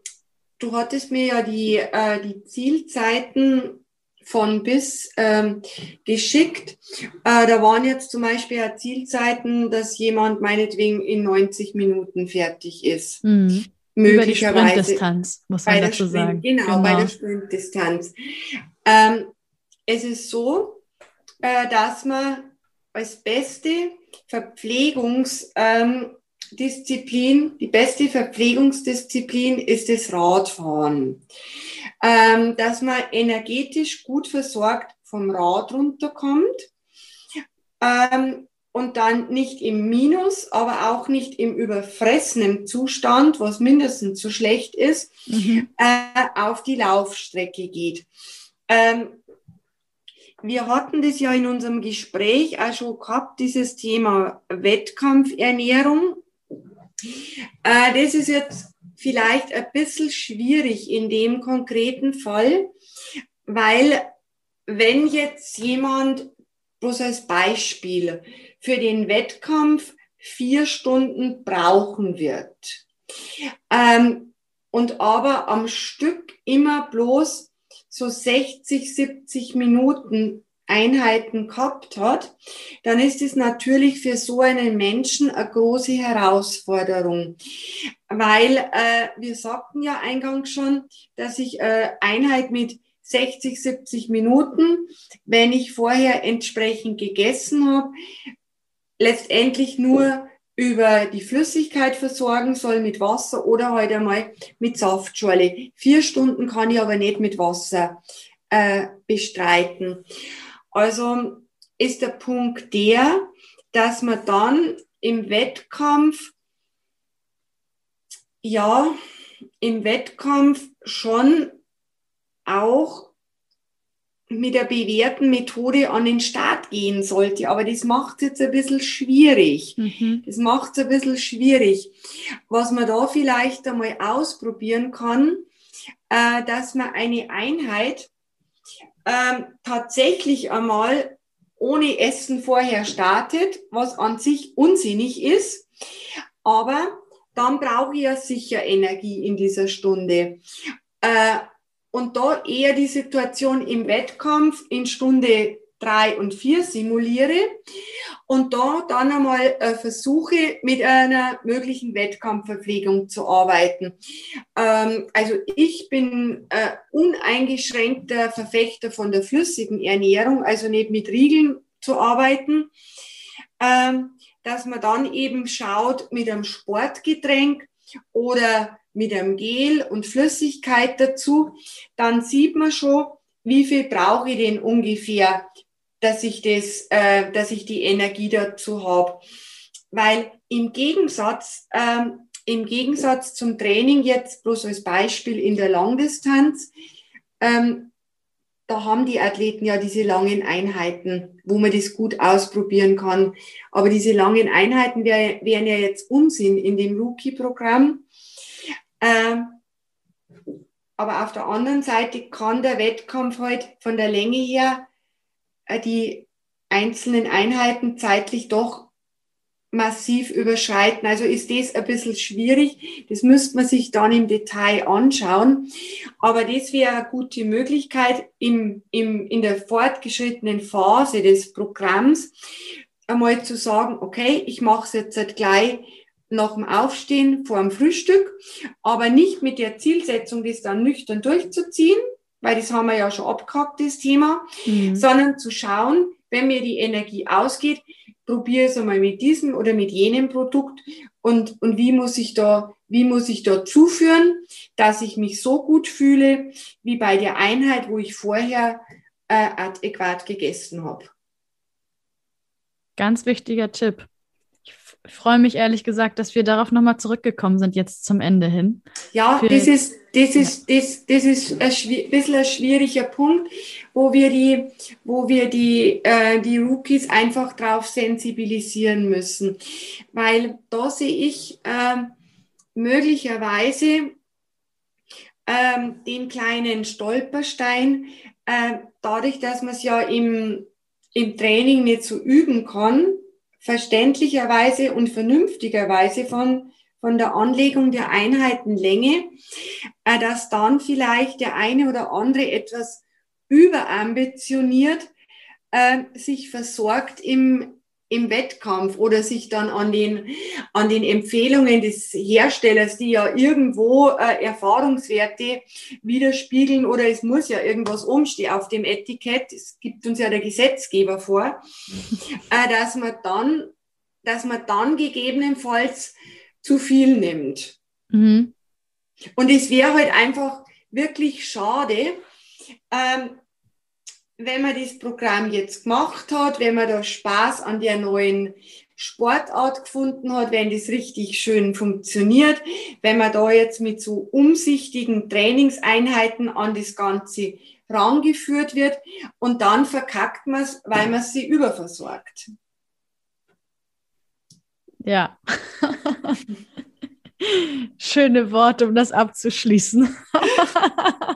du hattest mir ja die, äh, die Zielzeiten von bis ähm, geschickt. Äh, da waren jetzt zum Beispiel Zielzeiten, dass jemand meinetwegen in 90 Minuten fertig ist. Mhm. Möglicherweise. Über die Sprintdistanz, muss man dazu Sprint, sagen. Genau, genau, bei der Sprintdistanz. Ähm, es ist so, äh, dass man als beste Verpflegungsdisziplin, ähm, die beste Verpflegungsdisziplin ist das Radfahren. Ähm, dass man energetisch gut versorgt vom Rad runterkommt ähm, und dann nicht im Minus, aber auch nicht im überfressenen Zustand, was mindestens so schlecht ist, mhm. äh, auf die Laufstrecke geht. Ähm, wir hatten das ja in unserem Gespräch auch schon gehabt, dieses Thema Wettkampfernährung. Äh, das ist jetzt vielleicht ein bisschen schwierig in dem konkreten Fall, weil wenn jetzt jemand, bloß als Beispiel, für den Wettkampf vier Stunden brauchen wird ähm, und aber am Stück immer bloß so 60, 70 Minuten Einheiten gehabt hat, dann ist es natürlich für so einen Menschen eine große Herausforderung, weil äh, wir sagten ja eingangs schon, dass ich äh, Einheit mit 60, 70 Minuten, wenn ich vorher entsprechend gegessen habe, letztendlich nur über die Flüssigkeit versorgen soll mit Wasser oder halt einmal mit Saftschorle. Vier Stunden kann ich aber nicht mit Wasser äh, bestreiten. Also ist der Punkt der, dass man dann im Wettkampf, ja, im Wettkampf schon auch mit der bewährten Methode an den Start gehen sollte. Aber das macht es jetzt ein bisschen schwierig. Mhm. Das macht es ein bisschen schwierig. Was man da vielleicht einmal ausprobieren kann, äh, dass man eine Einheit äh, tatsächlich einmal ohne Essen vorher startet, was an sich unsinnig ist. Aber dann brauche ich ja sicher Energie in dieser Stunde. Äh, und da eher die Situation im Wettkampf in Stunde drei und vier simuliere und da dann einmal äh, versuche, mit einer möglichen Wettkampfverpflegung zu arbeiten. Ähm, also ich bin äh, uneingeschränkter Verfechter von der flüssigen Ernährung, also nicht mit Riegeln zu arbeiten, ähm, dass man dann eben schaut mit einem Sportgetränk oder mit einem Gel und Flüssigkeit dazu, dann sieht man schon, wie viel brauche ich denn ungefähr, dass ich das, äh, dass ich die Energie dazu habe. Weil im Gegensatz, ähm, im Gegensatz zum Training jetzt bloß als Beispiel in der Langdistanz, ähm, da haben die Athleten ja diese langen Einheiten, wo man das gut ausprobieren kann. Aber diese langen Einheiten wär, wären ja jetzt Unsinn in dem Rookie-Programm. Ähm, aber auf der anderen Seite kann der Wettkampf halt von der Länge her die einzelnen Einheiten zeitlich doch massiv überschreiten. Also ist das ein bisschen schwierig. Das müsste man sich dann im Detail anschauen. Aber das wäre eine gute Möglichkeit, im, im, in der fortgeschrittenen Phase des Programms einmal zu sagen, okay, ich mache es jetzt halt gleich nach dem Aufstehen vor dem Frühstück, aber nicht mit der Zielsetzung, das dann nüchtern durchzuziehen, weil das haben wir ja schon abgehakt, das Thema, mhm. sondern zu schauen, wenn mir die Energie ausgeht, probiere es einmal mit diesem oder mit jenem Produkt und, und wie muss ich da, wie muss ich da zuführen, dass ich mich so gut fühle, wie bei der Einheit, wo ich vorher äh, adäquat gegessen habe. Ganz wichtiger Tipp. Ich freue mich ehrlich gesagt, dass wir darauf nochmal zurückgekommen sind, jetzt zum Ende hin. Ja, Für, das ist, das ist, ja. das, das ist ein bisschen ein schwieriger Punkt, wo wir die, wo wir die, äh, die Rookies einfach drauf sensibilisieren müssen. Weil da sehe ich äh, möglicherweise äh, den kleinen Stolperstein, äh, dadurch, dass man es ja im, im Training nicht so üben kann, verständlicherweise und vernünftigerweise von, von der Anlegung der Einheitenlänge, äh, dass dann vielleicht der eine oder andere etwas überambitioniert äh, sich versorgt im, im Wettkampf oder sich dann an den, an den Empfehlungen des Herstellers, die ja irgendwo äh, Erfahrungswerte widerspiegeln oder es muss ja irgendwas umstehen auf dem Etikett, es gibt uns ja der Gesetzgeber vor, äh, dass man dann, dass man dann gegebenenfalls zu viel nimmt. Mhm. Und es wäre halt einfach wirklich schade, ähm, wenn man das Programm jetzt gemacht hat, wenn man da Spaß an der neuen Sportart gefunden hat, wenn das richtig schön funktioniert, wenn man da jetzt mit so umsichtigen Trainingseinheiten an das Ganze rangeführt wird und dann verkackt man es, weil man sie überversorgt. Ja. Schöne Worte, um das abzuschließen.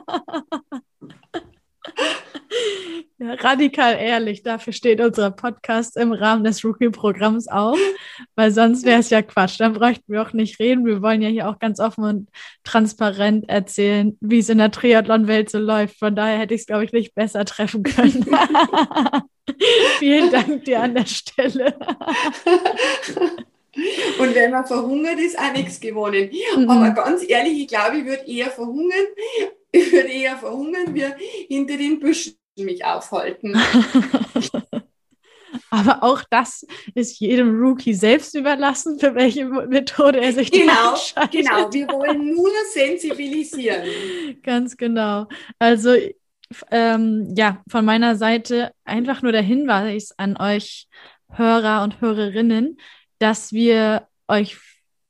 Ja, radikal ehrlich, dafür steht unser Podcast im Rahmen des Rookie-Programms auch, weil sonst wäre es ja Quatsch. Dann bräuchten wir auch nicht reden. Wir wollen ja hier auch ganz offen und transparent erzählen, wie es in der Triathlon-Welt so läuft. Von daher hätte ich es, glaube ich, nicht besser treffen können. Vielen Dank dir an der Stelle. Und wenn man verhungert, ist auch nichts gewonnen. Mhm. Aber ganz ehrlich, ich glaube, ich würde eher verhungern, ich würde eher verhungern, wie hinter den Büschen mich aufhalten. Aber auch das ist jedem Rookie selbst überlassen, für welche Methode er sich genau, entscheidet. Genau, wir wollen nur sensibilisieren. Ganz genau. Also ähm, ja, von meiner Seite einfach nur der Hinweis an euch Hörer und Hörerinnen, dass wir euch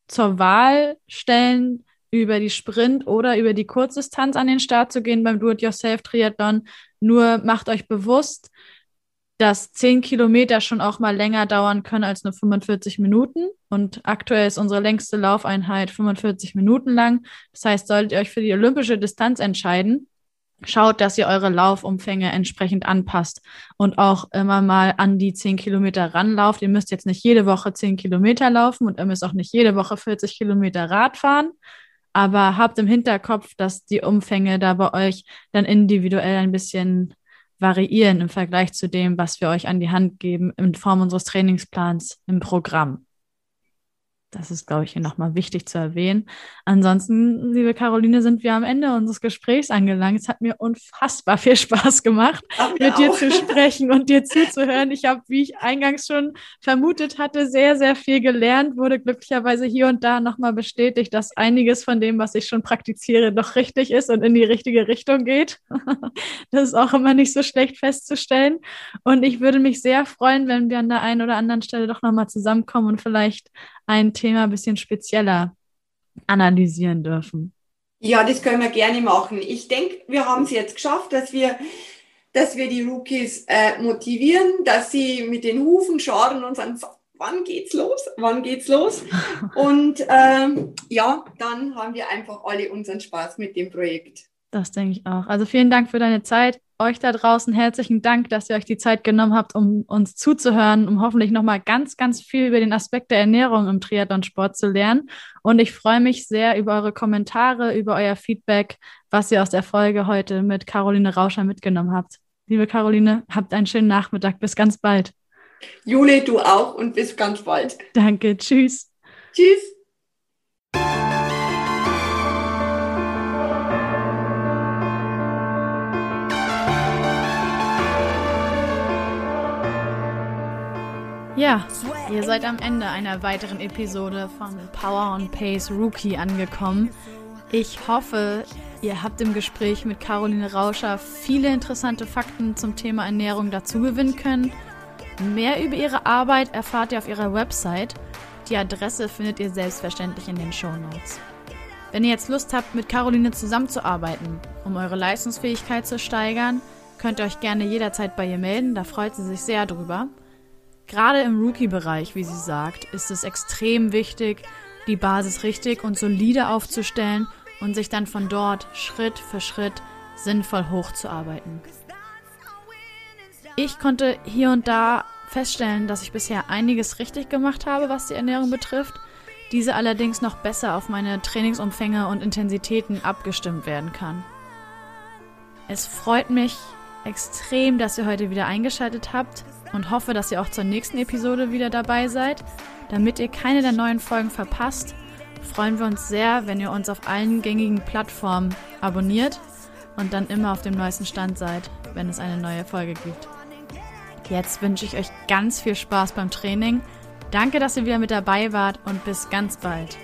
zur Wahl stellen, über die Sprint oder über die Kurzdistanz an den Start zu gehen beim Do-it-yourself-Triathlon. Nur macht euch bewusst, dass 10 Kilometer schon auch mal länger dauern können als nur 45 Minuten. Und aktuell ist unsere längste Laufeinheit 45 Minuten lang. Das heißt, solltet ihr euch für die olympische Distanz entscheiden, schaut, dass ihr eure Laufumfänge entsprechend anpasst und auch immer mal an die 10 Kilometer ranlauft. Ihr müsst jetzt nicht jede Woche 10 Kilometer laufen und ihr müsst auch nicht jede Woche 40 Kilometer Rad fahren, aber habt im Hinterkopf, dass die Umfänge da bei euch dann individuell ein bisschen variieren im Vergleich zu dem, was wir euch an die Hand geben in Form unseres Trainingsplans im Programm. Das ist, glaube ich, hier nochmal wichtig zu erwähnen. Ansonsten, liebe Caroline, sind wir am Ende unseres Gesprächs angelangt. Es hat mir unfassbar viel Spaß gemacht, Ach, mit auch. dir zu sprechen und dir zuzuhören. Ich habe, wie ich eingangs schon vermutet hatte, sehr, sehr viel gelernt, wurde glücklicherweise hier und da nochmal bestätigt, dass einiges von dem, was ich schon praktiziere, doch richtig ist und in die richtige Richtung geht. das ist auch immer nicht so schlecht festzustellen. Und ich würde mich sehr freuen, wenn wir an der einen oder anderen Stelle doch nochmal zusammenkommen und vielleicht ein Thema ein bisschen spezieller analysieren dürfen. Ja, das können wir gerne machen. Ich denke, wir haben es jetzt geschafft, dass wir, dass wir die Rookies äh, motivieren, dass sie mit den Hufen scharen und sagen, wann geht's los? Wann geht's los? Und ähm, ja, dann haben wir einfach alle unseren Spaß mit dem Projekt. Das denke ich auch. Also vielen Dank für deine Zeit euch da draußen herzlichen Dank, dass ihr euch die Zeit genommen habt, um uns zuzuhören, um hoffentlich nochmal ganz, ganz viel über den Aspekt der Ernährung im Triathlonsport zu lernen. Und ich freue mich sehr über eure Kommentare, über euer Feedback, was ihr aus der Folge heute mit Caroline Rauscher mitgenommen habt. Liebe Caroline, habt einen schönen Nachmittag. Bis ganz bald. Jule, du auch und bis ganz bald. Danke. Tschüss. Tschüss. Ja, ihr seid am Ende einer weiteren Episode von Power on Pace Rookie angekommen. Ich hoffe, ihr habt im Gespräch mit Caroline Rauscher viele interessante Fakten zum Thema Ernährung dazugewinnen können. Mehr über ihre Arbeit erfahrt ihr auf ihrer Website. Die Adresse findet ihr selbstverständlich in den Show Notes. Wenn ihr jetzt Lust habt, mit Caroline zusammenzuarbeiten, um eure Leistungsfähigkeit zu steigern, könnt ihr euch gerne jederzeit bei ihr melden, da freut sie sich sehr drüber. Gerade im Rookie-Bereich, wie sie sagt, ist es extrem wichtig, die Basis richtig und solide aufzustellen und sich dann von dort Schritt für Schritt sinnvoll hochzuarbeiten. Ich konnte hier und da feststellen, dass ich bisher einiges richtig gemacht habe, was die Ernährung betrifft, diese allerdings noch besser auf meine Trainingsumfänge und Intensitäten abgestimmt werden kann. Es freut mich extrem, dass ihr heute wieder eingeschaltet habt und hoffe, dass ihr auch zur nächsten Episode wieder dabei seid. Damit ihr keine der neuen Folgen verpasst, freuen wir uns sehr, wenn ihr uns auf allen gängigen Plattformen abonniert und dann immer auf dem neuesten Stand seid, wenn es eine neue Folge gibt. Jetzt wünsche ich euch ganz viel Spaß beim Training. Danke, dass ihr wieder mit dabei wart und bis ganz bald.